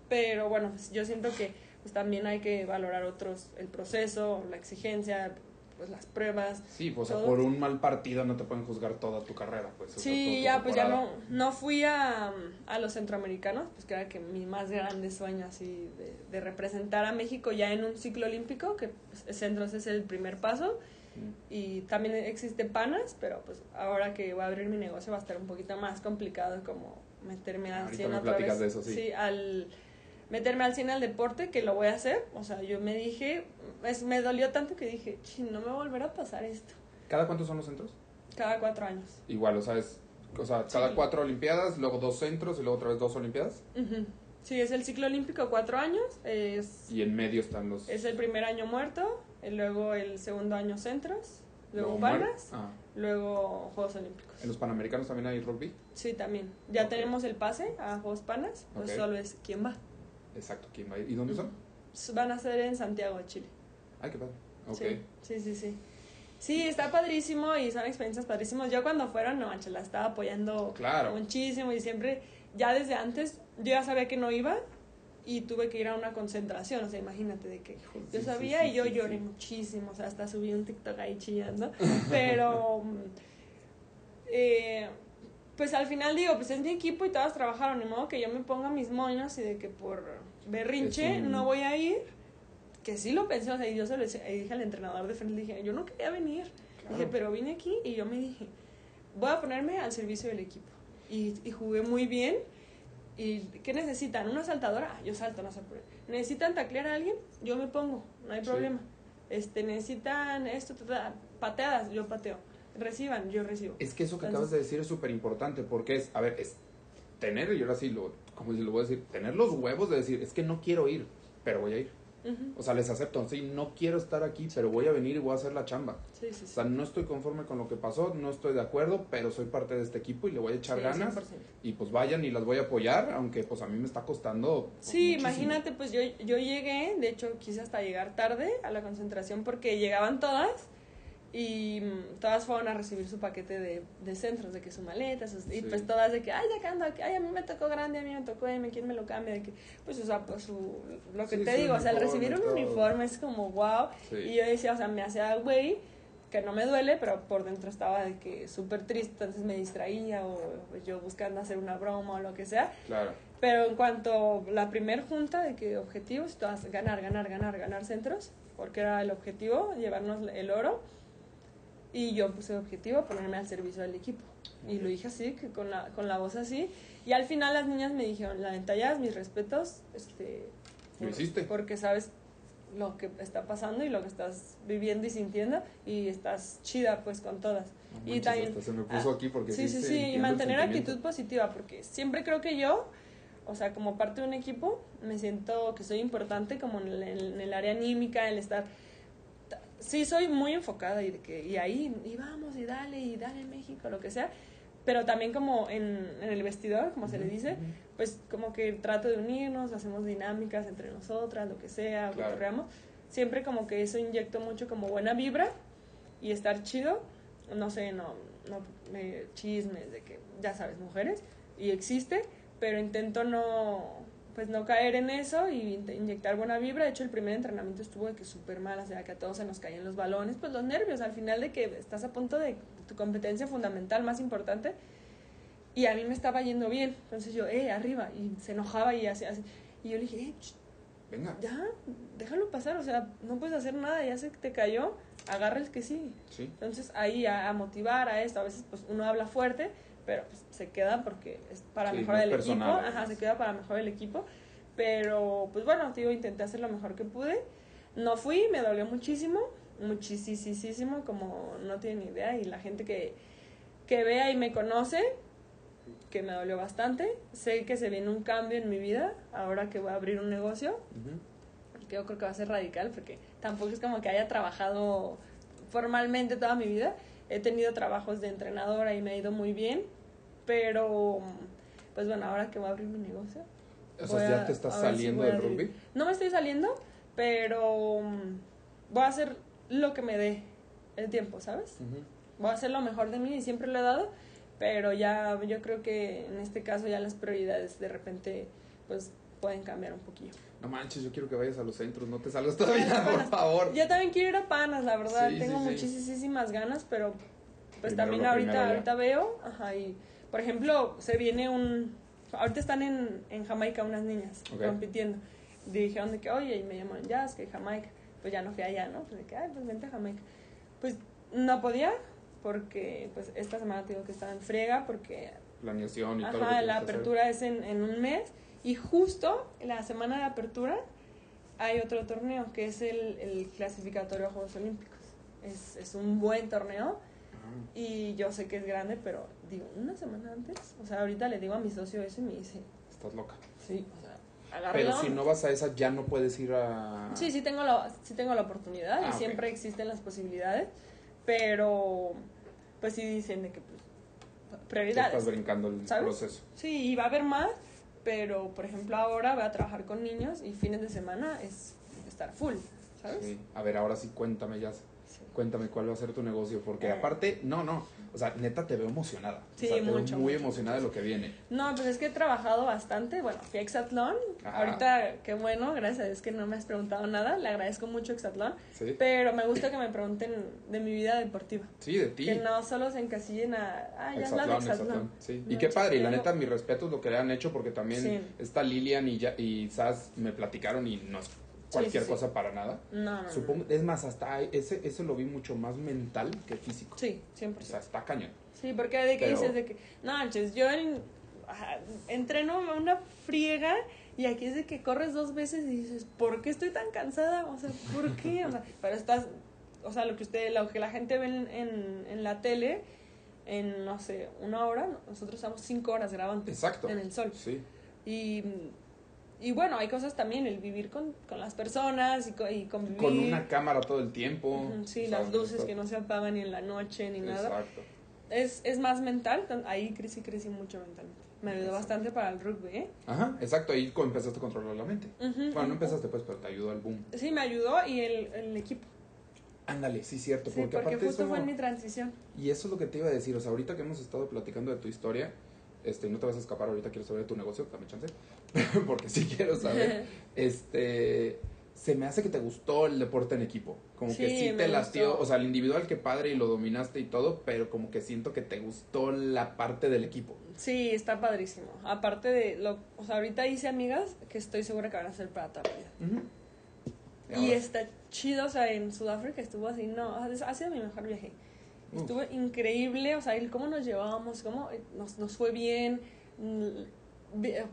Pero bueno, pues yo siento que pues también hay que valorar otros, el proceso, la exigencia, pues las pruebas. Sí, pues todo. por un mal partido no te pueden juzgar toda tu carrera. Pues, Sí, ya pues ya no, no fui a, a los centroamericanos, pues que era que mi más grande sueño así de, de representar a México ya en un ciclo olímpico, que pues, Centros es el primer paso. Mm. Y también existe Panas, pero pues ahora que voy a abrir mi negocio va a estar un poquito más complicado como meterme al Ahorita 100 me otra vez. de eso, sí. al meterme al 100 al deporte, que lo voy a hacer. O sea, yo me dije, es, me dolió tanto que dije, "Chin, no me volverá a pasar esto. ¿Cada cuántos son los centros? Cada cuatro años. Igual, o sea, es, o sea, cada Sí. cuatro olimpiadas, luego dos centros y luego otra vez dos olimpiadas. Ujú. Sí, es el ciclo olímpico, cuatro años. Es, Y en medio están los... es el primer año muerto, y luego el segundo año centros, luego Panas, Ah, luego Juegos Olímpicos. ¿En los Panamericanos también hay rugby? Sí, también. Ya tenemos el pase a Juegos Panas, pues solo es quién va. Exacto, ¿quién va a ir? ¿Y dónde son? Van a ser en Santiago de Chile. Ay, qué padre. Ok. Sí, sí, sí, sí. Sí, está padrísimo y son experiencias padrísimas. Yo cuando fueron, no manches, la estaba apoyando Claro. muchísimo y siempre, ya desde antes, yo ya sabía que no iba y tuve que ir a una concentración, o sea, imagínate de que yo sabía sí, y yo lloré muchísimo, o sea, hasta subí un TikTok ahí chillando, pero eh, pues al final digo, pues es mi equipo y todas trabajaron, ni modo que yo me ponga mis moños y de que por berrinche un- no voy a ir, que sí lo pensé, o sea, y yo se lo dije al entrenador de frente, dije, yo no quería venir, Claro. dije, pero vine aquí y yo me dije, voy a ponerme al servicio del equipo. Y, y jugué muy bien. ¿Y qué necesitan? ¿Una saltadora? Ah, yo salto, no sé por qué. ¿Necesitan taclear a alguien? Yo me pongo, no hay Sí. problema. Este, ¿Necesitan esto? pateadas? Yo pateo. ¿Reciban? Yo recibo. Es que eso que Entonces- acabas de decir es súper importante porque es, a ver, es tener, y ahora sí, lo, como lo voy a decir, tener los huevos de decir, es que no quiero ir, pero voy a ir. O sea, les acepto, sí, no quiero estar aquí, pero voy a venir y voy a hacer la chamba. Sí, sí, O sea, no estoy conforme con lo que pasó, no estoy de acuerdo, pero soy parte de este equipo y le voy a echar ganas. 100%. Y pues vayan y las voy a apoyar, aunque pues a mí me está costando. pues, Sí, muchísimo. imagínate, pues yo, yo llegué, de hecho quise hasta llegar tarde a la concentración porque llegaban todas y mm, todas fueron a recibir su paquete de, de centros, de que su maleta, sus- y pues todas de que, ay, ya que ando aquí, ay, a mí me tocó grande, a mí me tocó M, ¿quién me lo cambia? De que, pues, o sea, pues su, lo que Sí, te digo, o sea, el recibir un todo. uniforme es como, wow, Sí. y yo decía, o sea, me hacía güey, que no me duele, pero por dentro estaba de que súper triste, entonces me distraía o pues, yo buscando hacer una broma o lo que sea. Claro. Pero en cuanto la primer junta de que objetivos, todas ganar, ganar, ganar, ganar centros, porque era el objetivo, llevarnos el oro. Y yo puse de objetivo ponerme al servicio del equipo. Y lo dije así, que con la, con la voz así. Y al final las niñas me dijeron, la ventajas, mis respetos, este, Lo hiciste. porque sabes lo que está pasando y lo que estás viviendo y sintiendo y estás chida pues con todas. No y manches, también hasta se me puso ah, aquí porque Sí, sí, sí, y mantener actitud positiva, porque siempre creo que yo, o sea, como parte de un equipo, me siento que soy importante como en el, en el área anímica, el estar... Sí, soy muy enfocada y, de que, y ahí, y vamos, y dale, y dale México, lo que sea, pero también como en, en el vestidor, como se le dice, pues como que trato de unirnos, hacemos dinámicas entre nosotras, lo que sea, Claro. cotorreamos. Siempre como que eso inyecto mucho como buena vibra y estar chido. No sé, no, no me- chismes de que, ya sabes, mujeres, y existe, pero intento no, pues no caer en eso y in- inyectar buena vibra. De hecho, el primer entrenamiento estuvo de que súper mal, o sea, que a todos se nos caían los balones, pues los nervios, al final de que estás a punto de tu competencia fundamental más importante, y a mí me estaba yendo bien. Entonces yo, eh, arriba, y se enojaba y así, así. Y yo le dije, eh, Venga. ya, déjalo pasar, o sea, no puedes hacer nada, ya se te cayó, agarra el que sí. Sí. Entonces ahí a, a motivar a esto, a veces pues uno habla fuerte, pero pues, se queda porque es para Sí, mejorar el personal, equipo, ajá, se queda para mejorar el equipo, pero pues bueno, digo, intenté hacer lo mejor que pude, no fui, me dolió muchísimo, muchísimo, como no tienen ni idea, y la gente que, que vea y me conoce, que me dolió bastante, sé que se viene un cambio en mi vida, ahora que voy a abrir un negocio, Ujú. que yo creo que va a ser radical porque tampoco es como que haya trabajado formalmente toda mi vida. He tenido trabajos de entrenadora y me ha ido muy bien, pero pues bueno, ahora que voy a abrir mi negocio, O sea, ya a- te estás si saliendo a del rugby. no me estoy saliendo, pero voy a hacer lo que me dé el tiempo, ¿sabes? Ujú. Voy a hacer lo mejor de mí y siempre lo he dado, pero ya yo creo que en este caso ya las prioridades de repente pues pueden cambiar un poquillo. No manches, yo quiero que vayas a los centros, no te salgas todavía, por Panas. favor. Yo también quiero ir a Panas, la verdad. Sí, Tengo sí, muchísimas ganas, pero pues Primero también ahorita, ahorita veo. Ajá, y por ejemplo, se viene un. Ahorita están en, en Jamaica unas niñas Ok. compitiendo. Dijeron de que, oye, y me llamaron Jazz, que Jamaica. Pues ya no fui allá, ¿no? Pues de que, ay, pues vente a Jamaica. Pues no podía, porque pues esta semana tengo que estar en friega, porque Planeación y todo lo que Ajá, la que hacer. apertura es en, en un mes y justo en la semana de apertura hay otro torneo que es el, el clasificatorio a Juegos Olímpicos. Es, es un buen torneo Ah, y yo sé que es grande, pero digo, una semana antes, o sea, ahorita le digo a mi socio eso y me dice, estás loca. sí, o sea, Pero si onda". no vas a esa, ya no puedes ir a. Sí, sí tengo la, sí tengo la oportunidad Ah, y ok. siempre existen las posibilidades, pero pues sí dicen de que pues prioridades. estás brincando el ¿Sabes? proceso. Sí, y va a haber más, pero por ejemplo ahora voy a trabajar con niños y fines de semana es estar full, ¿sabes? Sí. A ver, ahora sí cuéntame ya. Cuéntame cuál va a ser tu negocio, porque Eh. aparte, no, no, o sea, neta te veo emocionada. Sí, o sea, te veo mucho, muy mucho, emocionada de lo que viene. No, pues es que he trabajado bastante. Bueno, fui a Exatlón. Ajá. Ahorita, qué bueno, gracias a Dios que no me has preguntado nada. Le agradezco mucho Exatlón. Sí, Pero me gusta que me pregunten de mi vida deportiva. sí, de ti. Que no solo se encasillen a. Ah, ya es la de Exatlón. Hexatlón, sí. Y qué padre, y la neta, mis respetos lo que le han hecho, porque también Sí. está Lilian y, ya, y Sas me platicaron y no es cualquier sí, sí. cosa para nada. No, no, no. Supongo, es más, hasta ese, ese lo vi mucho más mental que físico. Sí, siempre. O sea, está cañón. Sí, porque de que Pero- dices de que, no, manches, yo en- entreno una friega y aquí es de que corres dos veces y dices, ¿por qué estoy tan cansada? O sea, ¿por qué? O sea, pero estás, o sea, lo que usted, lo que la gente ve en, en, en la tele, en, no sé, una hora, nosotros estamos cinco horas grabando Exacto. en el sol. Sí. Y, y bueno, hay cosas también, el vivir con, con las personas y, co- y convivir. Con una cámara todo el tiempo. Ujú, Sí, o sea, las luces que no se apagan ni en la noche ni nada Exacto. es, es más mental, ahí crecí, crecí mucho mentalmente. Me ayudó Exacto. bastante para el rugby, ¿eh? Ajá, exacto, ahí empezaste a controlar la mente. Ujú, Bueno, no empezaste pues, pero te ayudó al boom. Sí, me ayudó y el, el equipo. Ándale, sí, cierto. Sí, porque, porque, aparte justo eso, fue en mi transición. Y eso es lo que te iba a decir. O sea, ahorita que hemos estado platicando de tu historia, este, no te vas a escapar ahorita, quiero saber de tu negocio, dame chance. porque sí quiero saber. este, se me hace que te gustó el deporte en equipo. Como que Sí, te latió. O sea, el individual que padre y lo dominaste y todo, pero como que siento que te gustó la parte del equipo. Sí, está padrísimo. Aparte de lo, o sea, ahorita hice amigas que estoy segura que van a ser para toda la vida. Y está chido, o sea, en Sudáfrica estuvo así, no, ha sido mi mejor viaje. Estuvo increíble, o sea, el cómo nos llevábamos, cómo eh, nos, nos fue bien,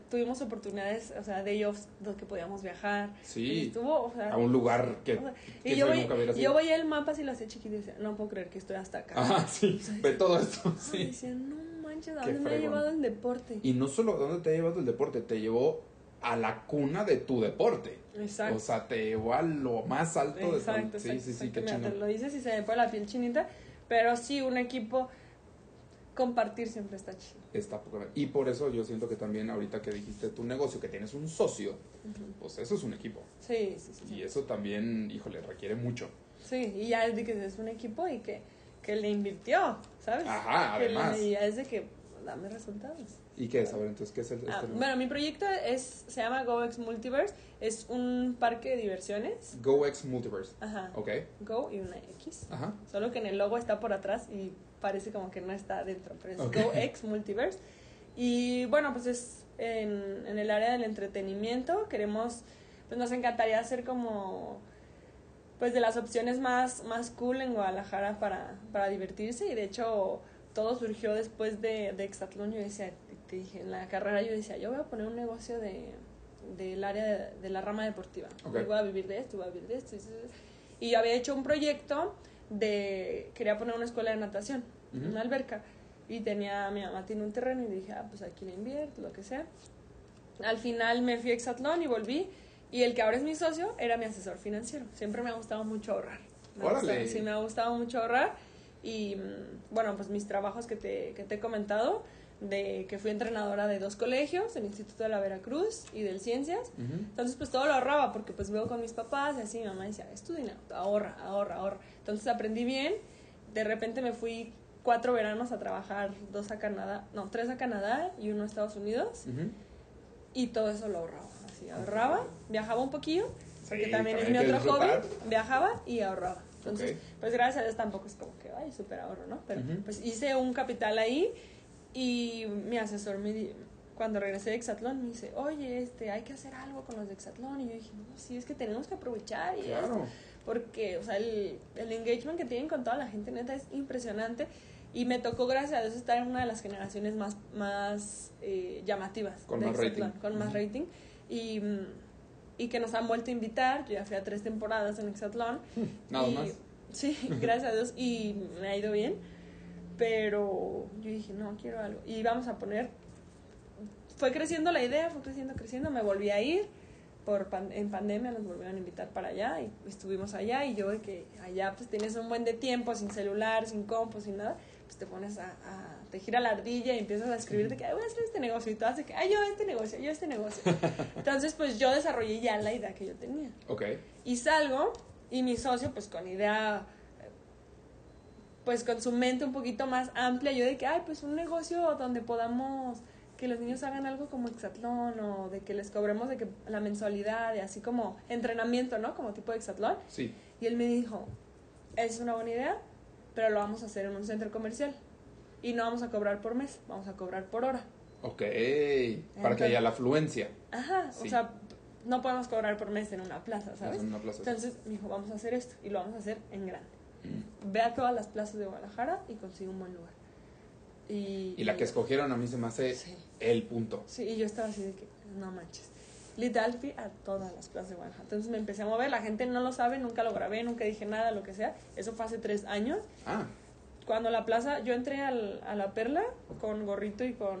tuvimos oportunidades, o sea, day offs donde podíamos viajar. Sí, Estuvo, o sea, a un lugar que, o sea, que y yo, voy- yo veía el mapa así lo hacía chiquito y decía, no puedo creer que estoy hasta acá. Ajá, sí, O sea, ve todo esto, sí. decía, no manches, ¿a dónde me ha llevado el deporte? Y no solo dónde te ha llevado el deporte, te llevó a la cuna de tu deporte. Exacto. O sea, te llevó a lo más alto de Exacto, Sí, exacto, sí, sí, exacto. qué Mira, te lo dices y se me pone la piel chinita, pero sí, un equipo, compartir siempre está chido. Está. Y por eso yo siento que también ahorita que dijiste tu negocio, que tienes un socio, Ujú. pues eso es un equipo. Sí, sí, sí. sí. Y eso también, híjole, requiere mucho. Sí, y ya es de que es un equipo y que, que le invirtió, ¿sabes? Ajá, Que además. Y ya es de que dame resultados. ¿Y qué es? A ver, entonces, ¿qué es el Ah, este bueno, mi proyecto es, se llama GoX Multiverse, es un parque de diversiones. GoX Multiverse. Ajá. Ok. Go y una X. Ajá. Solo que en el logo está por atrás y parece como que no está dentro, pero es Ok. GoX Multiverse. Y bueno, pues es en, en el área del entretenimiento. Queremos, pues nos encantaría hacer como, pues de las opciones más, más cool en Guadalajara para, para divertirse. Y de hecho, todo surgió después de, de Exatlón. Yo decía, te dije, en la carrera yo decía, yo voy a poner un negocio de del área de, de la rama deportiva. Ok. Y voy a vivir de esto, voy a vivir de esto. Y yo había hecho un proyecto de, quería poner una escuela de natación, Ujú. una alberca. Y tenía, mi mamá tiene un terreno y dije, ah, pues aquí le invierto, lo que sea. Al final me fui a Exatlón y volví. Y el que ahora es mi socio era mi asesor financiero. Siempre me ha gustado mucho ahorrar. Me Órale. gustado- sí, me ha gustado mucho ahorrar. Y mm, bueno, pues mis trabajos que te, que te he comentado, de que fui entrenadora de dos colegios, del Instituto de la Veracruz y del Ciencias. Ujú. Entonces, pues todo lo ahorraba porque pues vivo con mis papás y así mi mamá decía, es tu dinero, ahorra, ahorra, ahorra. Entonces aprendí bien. De repente me fui cuatro veranos a trabajar, dos a Canadá, no, tres a Canadá y uno a Estados Unidos. Ujú. Y todo eso lo ahorraba. Así, ahorraba, viajaba un poquillo, que Sí, también es mi otro hobby, viajaba y ahorraba. Entonces, Ok. pues gracias a Dios tampoco es como que, ay, súper ahorro, ¿no? Pero pues hice un capital ahí y mi asesor me di- cuando regresé de Exatlón me dice, oye, este, hay que hacer algo con los de Exatlón. Y yo dije, no, sí, es que tenemos que aprovechar y esto". Claro. Porque, o sea, el, el engagement que tienen con toda la gente, neta, es impresionante. Y me tocó, gracias a Dios, estar en una de las generaciones más, más eh, llamativas. Con de más Exatlón, rating. Con más rating. Y, mm, y que nos han vuelto a invitar. Yo ya fui a tres temporadas en Exatlón. Nada Y- más. Sí, gracias a Dios. Y me ha ido bien. Pero yo dije, no, quiero algo. Y vamos a poner... Fue creciendo la idea, fue creciendo, creciendo. Me volví a ir. Por pan- en pandemia nos volvieron a invitar para allá y estuvimos allá. Y yo de que allá pues tienes un buen de tiempo, sin celular, sin compu, sin nada. Pues te pones a... a te gira la ardilla y empiezas a escribir de que "Ay, voy a hacer este negocio. Y tú haces que, ay, yo este negocio, yo este negocio. Entonces pues yo desarrollé ya la idea que yo tenía. Ok. Y salgo y mi socio, pues con idea pues con su mente un poquito más amplia, yo de que, ay, pues un negocio donde podamos que los niños hagan algo como hexatlón o de que les cobremos de que la mensualidad y así como entrenamiento, ¿no? Como tipo de hexatlón. Sí. Y él me dijo, es una buena idea, pero lo vamos a hacer en un centro comercial. Y no vamos a cobrar por mes, vamos a cobrar por hora. Ok. Para que haya la afluencia. Ajá, Sí. o sea, no podemos cobrar por mes en una plaza, ¿sabes? En una plaza. Entonces me dijo, vamos a hacer esto y lo vamos a hacer en grande. Ve a todas las plazas de Guadalajara y consigue un buen lugar. Y, Y la que escogieron a mí se me hace Sí. el punto. Sí, y yo estaba así de que, no manches. Literal fui a todas las plazas de Guadalajara. Entonces me empecé a mover, la gente no lo sabe, nunca lo grabé, nunca dije nada, lo que sea. Eso fue hace tres años. Ah, Cuando la plaza, yo entré al- a la perla con gorrito y con...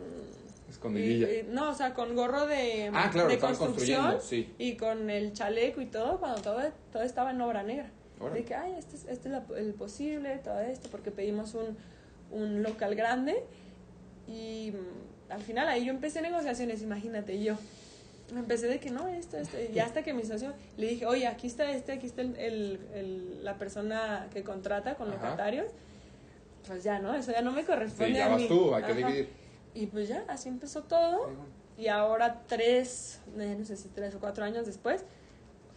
escondidilla. y- y- no, o sea, con gorro de, ah, claro, de construcción sí. y con el chaleco y todo, cuando todo, todo estaba en obra negra. Órale. De que, ay, este es, este es la- el posible, todo esto, porque pedimos un, un local grande. Y mm, al final ahí yo empecé negociaciones, imagínate, yo. Empecé de que no, esto, esto. Y hasta que mi socio le dije, oye, aquí está este, aquí está el, el- el- la persona que contrata con Ajá. locatarios. Pues ya, ¿no? Eso ya no me corresponde Sí, ya a vas mí. tú, hay que Ajá. dividir. Y pues ya, así empezó todo. Y ahora tres, eh, no sé si tres o cuatro años después,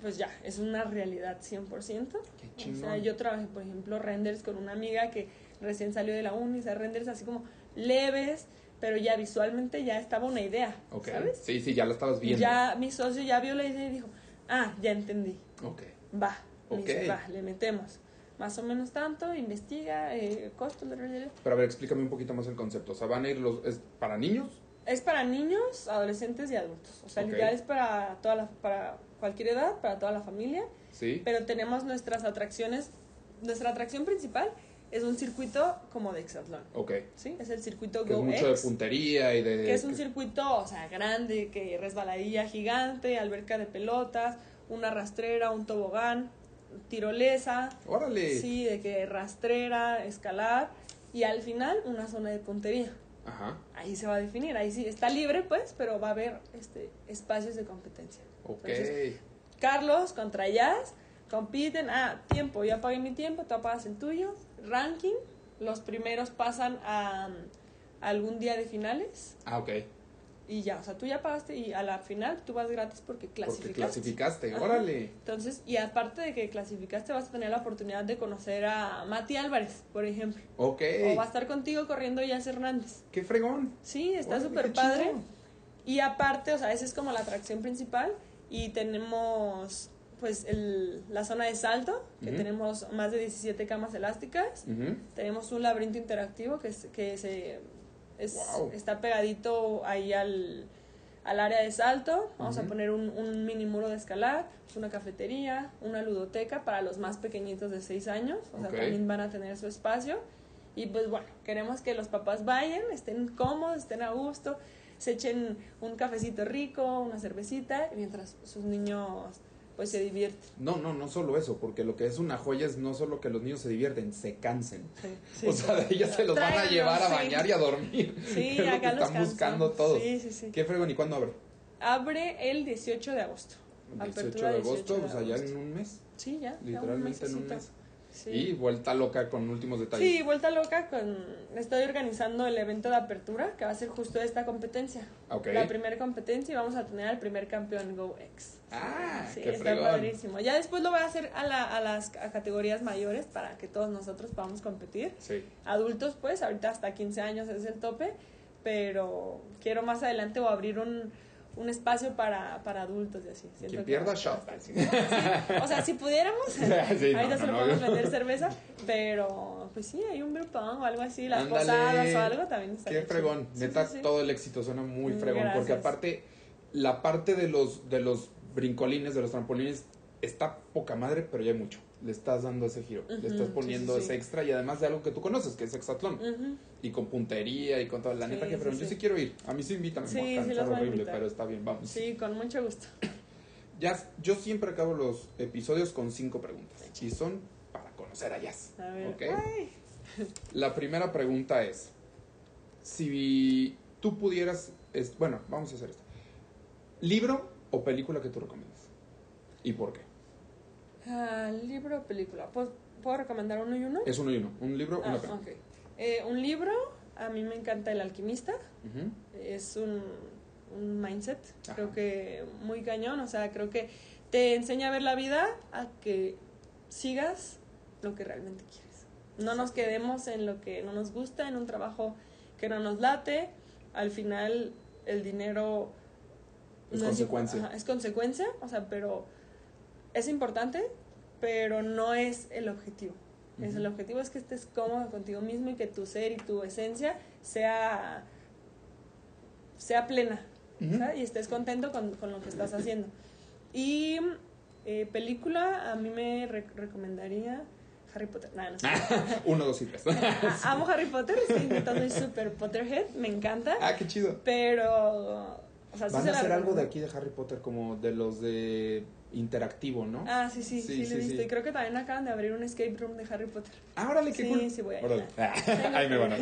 pues ya, es una realidad 100%. Qué O sea, yo trabajé, por ejemplo, renders con una amiga que recién salió de la uni, o sea, renders así como leves, pero ya visualmente ya estaba una idea, Ok. ¿sabes? Sí, sí, ya lo estabas viendo. ya mi socio ya vio la idea y dijo, ah, ya entendí, Ok. va, me Ok. dice, va, le metemos. Más o menos tanto, investiga, eh, costos, la, la. Pero a ver, explícame un poquito más el concepto. O sea, van a ir los. ¿Es para niños? Es para niños, adolescentes y adultos. O sea, Ok. literal es para toda la, para cualquier edad, para toda la familia. Sí. Pero tenemos nuestras atracciones. Nuestra atracción principal es un circuito como de hexatlón. Ok. ¿Sí? Es el circuito Que es Go mucho de X, puntería y de. que es un que- circuito, o sea, grande, que resbaladilla gigante, alberca de pelotas, una rastrera, un tobogán, tirolesa, Órale. sí, de que rastrera, escalar y al final una zona de puntería Ajá. ahí se va a definir, ahí sí está libre pues, pero va a haber este espacios de competencia. Ok. Entonces, Carlos contra Jazz compiten, ah, tiempo, yo apagué mi tiempo, tú apagas el tuyo, ranking, los primeros pasan a, a algún día de finales ah, ok. y ya, o sea, tú ya pagaste y a la final tú vas gratis porque Porque clasificaste. clasificaste. Ajá. Órale. Entonces, y aparte de que clasificaste, vas a tener la oportunidad de conocer a Mati Álvarez, por ejemplo. Ok. O va a estar contigo corriendo Jazz Hernández. Qué fregón. Sí, está súper padre. chido. Y aparte, o sea, esa es como la atracción principal. Y tenemos, pues, el, la zona de salto, que tenemos más de 17 camas elásticas. Tenemos un laberinto interactivo que, es, que se, es- Wow. está pegadito ahí al, al área de salto. Vamos a poner un, un mini muro de escalar, una cafetería, una ludoteca para los más pequeñitos de 6 años. O sea, también van a tener su espacio. Y pues bueno, queremos que los papás vayan, estén cómodos, estén a gusto, se echen un cafecito rico, una cervecita, mientras sus niños pues se divierten. No, no, no solo eso, porque lo que es una joya es no solo que los niños se divierten, se cansen. Sí, o sea, de ellos se los van a llevar a sí. bañar y a dormir. Sí, es lo que acá los están buscando todos. Sí, sí, sí. Qué fregón, ¿y cuándo abre? Abre el 18 de agosto. El 18 Apertura de 18 agosto, de pues allá agosto. en un mes, Sí, ya. ya un literalmente en un mes. Sí. Y vuelta loca con últimos detalles. Sí, vuelta loca con... Estoy organizando el evento de apertura que va a ser justo esta competencia. Ok. La primera competencia y vamos a tener al primer campeón GoX. Ah, Sí, qué está fregón. padrísimo. Ya después lo voy a hacer a, la- a las a categorías mayores para que todos nosotros podamos competir. Sí. Adultos, pues, ahorita hasta 15 años es el tope, pero quiero más adelante o abrir un, un espacio para, para adultos y así. Siento Quien que pierda shot. Sí, o sea, si pudiéramos, Sí, ahorita no, solo no. podemos vender cerveza, pero pues sí, hay un grupón o algo así, las Ándale. posadas o algo también está Qué fregón. Neta, sí. todo el éxito suena muy Mm, fregón. Porque aparte, la parte de los, de los brincolines, de los trampolines, está poca madre, pero ya hay mucho. Le estás dando ese giro. Le estás poniendo sí, ese sí. extra y además de algo que tú conoces, que es hexatlón. Y con puntería y con todo. La neta, que fregón. Yo sí. quiero ir. A mí sí invítame. Sí, me a a horrible, pero está bien, vamos. Sí, con mucho gusto. Jazz, yo siempre acabo los episodios con cinco preguntas. Y son para conocer a Jazz. A ver. ¿ok? Ay. La primera pregunta es, si tú pudieras, es, bueno, vamos a hacer esto. ¿Libro o película que tú recomiendas? ¿Y por qué? Ah, libro o película. Pues ¿Puedo recomendar uno y uno? Es uno y uno. Un libro, Ah, una pena. ok. Eh, un libro, a mí me encanta El Alquimista. Es un, un mindset, Ajá. creo que muy cañón. O sea, creo que te enseña a ver la vida a que sigas lo que realmente quieres. No nos quedemos en lo que no nos gusta, en un trabajo que no nos late. Al final, el dinero Es no consecuencia. ajá, es consecuencia, o sea, pero es importante, pero no es el objetivo. Es Ujú. el objetivo es que estés cómodo contigo mismo y que tu ser y tu esencia sea, sea plena Ujú. ¿sabes? y estés contento con, con lo que estás haciendo. Y eh, película, a mí me re- recomendaría Harry Potter. Nah, no sé. Uno, dos y tres. Amo Harry Potter, sí, soy super Potterhead, me encanta, ah, qué chido. pero... O sea, sí Van se a hacer algo de aquí de Harry Potter como de los de interactivo, ¿no? Ah, sí, sí, Sí, lo he visto. Y creo que también acaban de abrir un escape room de Harry Potter. Ah, órale, qué Sí, cool. sí voy a ir. Ahí me van a.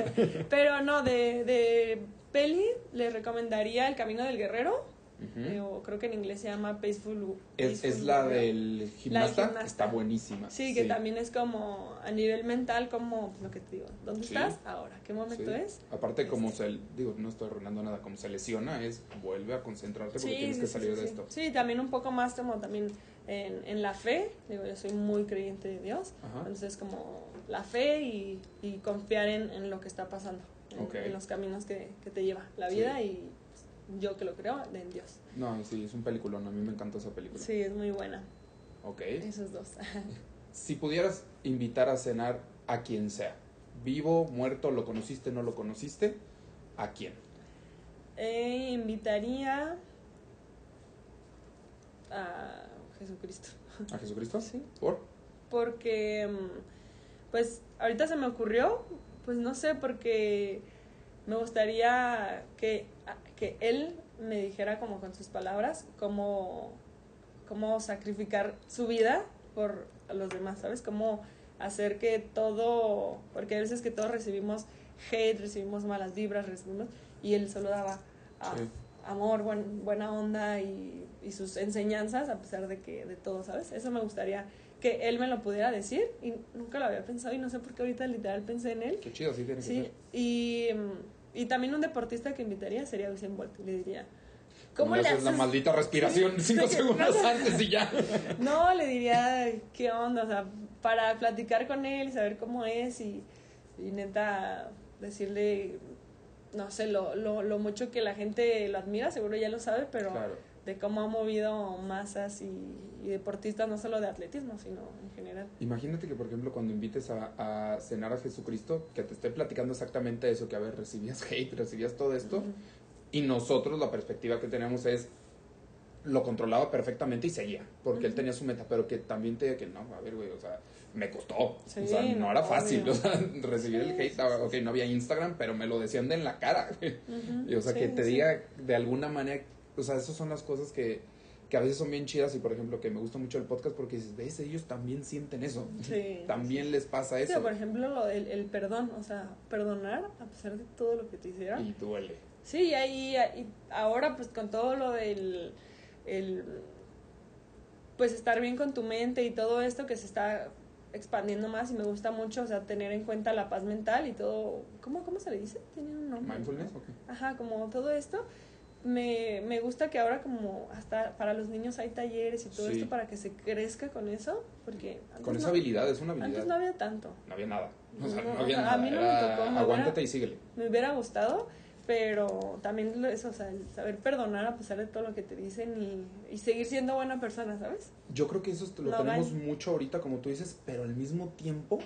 Pero no, de, de peli les recomendaría El Camino del Guerrero. Ujú. o creo que en inglés se llama Peaceful. Es, es la del gimnasta, gimnasta. está buenísima. Sí, que también es como a nivel mental, como lo que te digo. ¿Dónde Sí. estás ahora? ¿Qué momento Sí. es? Aparte, como se, digo, no estoy arruinando nada, como se lesiona, es vuelve a concentrarte porque tienes que sí, salir sí, de sí. esto. Sí, también un poco más como también en, en la fe. Digo, yo soy muy creyente de Dios. Ajá. Entonces, como la fe y, y confiar en, en lo que está pasando, en, Ok. en los caminos que, que te lleva la Sí. vida y yo que lo creo, en Dios. No, sí, es un peliculón, a mí me encantó esa película. Sí, es muy buena. Ok. Esos dos. Si pudieras invitar a cenar a quien sea, vivo, muerto, lo conociste, no lo conociste, ¿a quién? Eh, invitaría a Jesucristo. ¿A Jesucristo? Sí. ¿Por? Porque, mm, pues, ahorita se me ocurrió, pues no sé, porque me gustaría que, que él me dijera como con sus palabras cómo, cómo sacrificar su vida por los demás, ¿sabes? Cómo hacer que todo, porque a veces que todos recibimos hate, recibimos malas vibras, recibimos, y él solo daba ah, Sí. amor, buen- buena onda y, y sus enseñanzas a pesar de que de todo, ¿sabes? Eso me gustaría que él me lo pudiera decir y nunca lo había pensado y no sé por qué ahorita literal pensé en él. Qué chido, sí tiene que Sí, ser. y, mm, y también un deportista que invitaría sería Usain Bolt. Le diría, ¿Cómo ¿cómo le haces la maldita respiración cinco segundos no. antes y ya? No, le diría, ¿qué onda? O sea, para platicar con él saber cómo es y, y neta decirle, no sé, lo, lo, lo mucho que la gente lo admira, seguro ya lo sabe, pero Claro. De cómo ha movido masas y, y deportistas, no solo de atletismo, sino en general. Imagínate que, por ejemplo, cuando invites a, a cenar a Jesucristo, que te esté platicando exactamente eso, que a ver, recibías hate, recibías todo esto, y nosotros la perspectiva que tenemos es, lo controlaba perfectamente y seguía, porque él tenía su meta, pero que también te que no, a ver, güey, o sea, me costó, Sí, o sea, no era fácil, o sea, recibir el hate, sí, ah, ok, no había Instagram, pero me lo decían de en la cara. Y, o sea, que te diga de alguna manera, o sea, esas son las cosas que, que a veces son bien chidas y, por ejemplo, que me gusta mucho el podcast porque dices, ves, ellos también sienten eso, Sí. también les pasa Sí, eso. por ejemplo, lo del el perdón, o sea, perdonar a pesar de todo lo que te hicieron. Y duele. Sí, y ahí y ahora pues con todo lo del el, pues estar bien con tu mente y todo esto que se está expandiendo más y me gusta mucho, o sea, tener en cuenta la paz mental y todo, ¿cómo, cómo se le dice? Tiene un nombre. Mindfulness, ok. Ajá, como todo esto. Me, me gusta que ahora como hasta para los niños hay talleres y todo Sí. esto para que se crezca con eso, porque antes Con esa no- habilidad, es una habilidad. Antes no había tanto. No había nada. O sea, No, no, había o sea, nada. a mí no me tocó, me aguántate hubiera- y síguele. me hubiera gustado, pero también eso, o sea, el saber perdonar a pesar de todo lo que te dicen y, y seguir siendo buena persona, ¿sabes? Yo creo que eso lo Lo tenemos ven. mucho ahorita, como tú dices, pero al mismo tiempo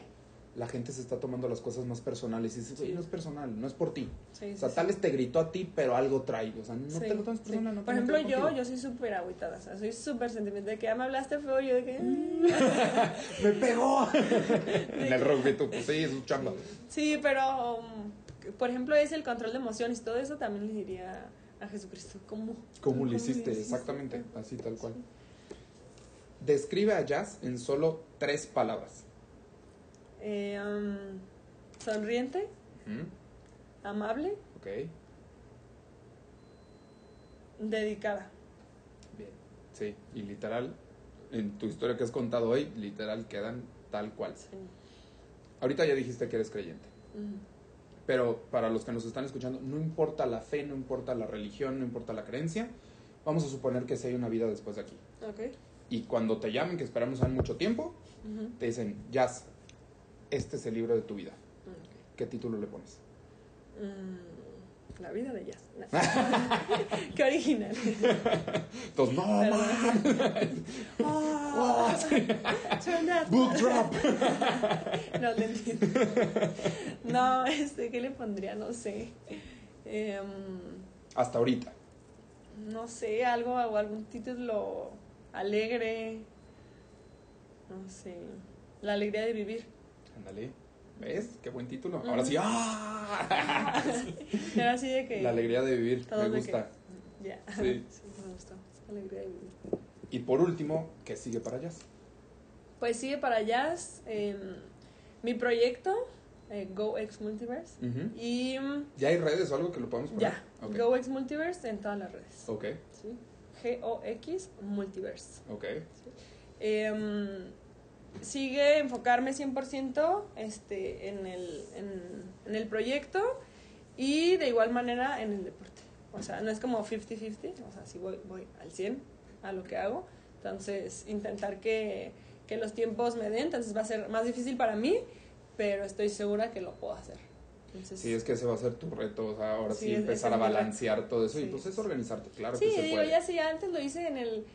la gente se está tomando las cosas más personales. Y dices, no es personal, no es por ti. Sí, O sea, sí, tal sí. vez te gritó a ti, pero algo trae. O sea, no Sí, te lo tomes sí. personal. No Por tiene que ejemplo, yo, yo soy súper agüitada, o sea, soy súper sentimental de que ya me hablaste feo, yo de que... ¡Me pegó! en el rugby, tú, pues sí, es su chamba. Sí, pero, um, por ejemplo, es el control de emociones, todo eso también le diría a Jesucristo, ¿cómo? ¿Cómo lo hiciste? Exactamente, así tal cual. Describe a Jazz en solo tres palabras. Eh, um, sonriente, amable, dedicada. bien. Sí, y literal, en tu historia que has contado hoy, literal quedan tal cual. Sí. Ahorita ya dijiste que eres creyente. Pero para los que nos están escuchando, no importa la fe, no importa la religión, no importa la creencia, vamos a suponer que sí hay una vida después de aquí. Y cuando te llamen, que esperamos en mucho tiempo, te dicen, Jazz, este es el libro de tu vida. ¿Qué título le pones? Mm, la vida de Jazz. No. Qué original. Entonces, no, man, Oh, turn that- book drop. No te entiendo. No, este, ¿qué le pondría? No sé. Em, Hasta ahorita. no sé, algo o algún título alegre. No sé. La alegría de vivir. Ándale. ¿Ves? Qué buen título. Ahora sí, ¡ah! Era así de que. La alegría de vivir, me gusta. Ya. Sí. Sí, me gustó. Alegría de vivir. Y por último, ¿qué sigue para Jazz? Pues sigue para jazz. em, mi proyecto, eh, GoX Multiverse. Y ¿Ya hay redes o algo que lo podamos poner? ya. GoX Multiverse en todas las redes. Ok, ¿sí? G-O-X Multiverse. ok. Em, sigue enfocarme 100% este, en, el, en, en el proyecto y de igual manera en el deporte. O sea, no es como 50-50, o sea, sí voy, voy al 100 a lo que hago. Entonces, intentar que, que los tiempos me den, entonces va a ser más difícil para mí, pero estoy segura que lo puedo hacer. Entonces, Sí, es que ese va a ser tu reto, o sea, ahora sí, Sí, empezar a balancear todo eso y Sí. pues es organizarte, claro Sí, que se digo, puede. ya si antes lo hice en el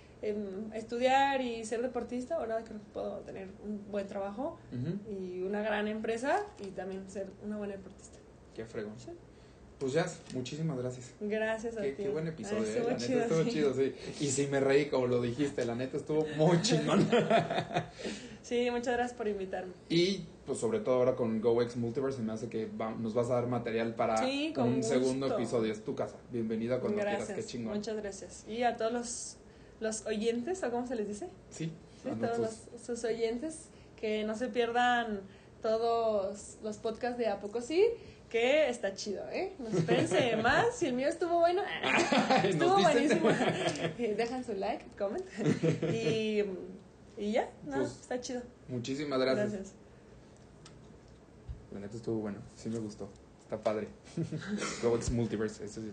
estudiar y ser deportista, ahora creo que puedo tener un buen trabajo y una gran empresa y también ser una buena deportista. Qué fregón. Sí. Pues ya, muchísimas gracias. Gracias a Qué, ti. qué buen episodio, Ay, eh, la neta estuvo sí. chido, sí. Y sí me reí como lo dijiste, la neta estuvo muy chingón. Sí, muchas gracias por invitarme. y pues sobre todo ahora con GoX Multiverse se me hace que va- nos vas a dar material para Sí, un gusto. segundo episodio. Es tu casa. Bienvenida cuando gracias. quieras, qué chingón. Muchas gracias. Y a todos los, los oyentes, ¿o cómo se les dice? Sí, Sí, a todos los, sus oyentes, que no se pierdan todos los podcasts de A Poco Sí, que está chido, ¿eh? No espérense más, si el mío estuvo bueno, estuvo buenísimo. Eh, Dejan su like, comment. Y, y ya, no, Pues, está chido. Muchísimas gracias. Gracias. La neta estuvo bueno, sí me gustó. Está padre. GoX Multiverse, ese es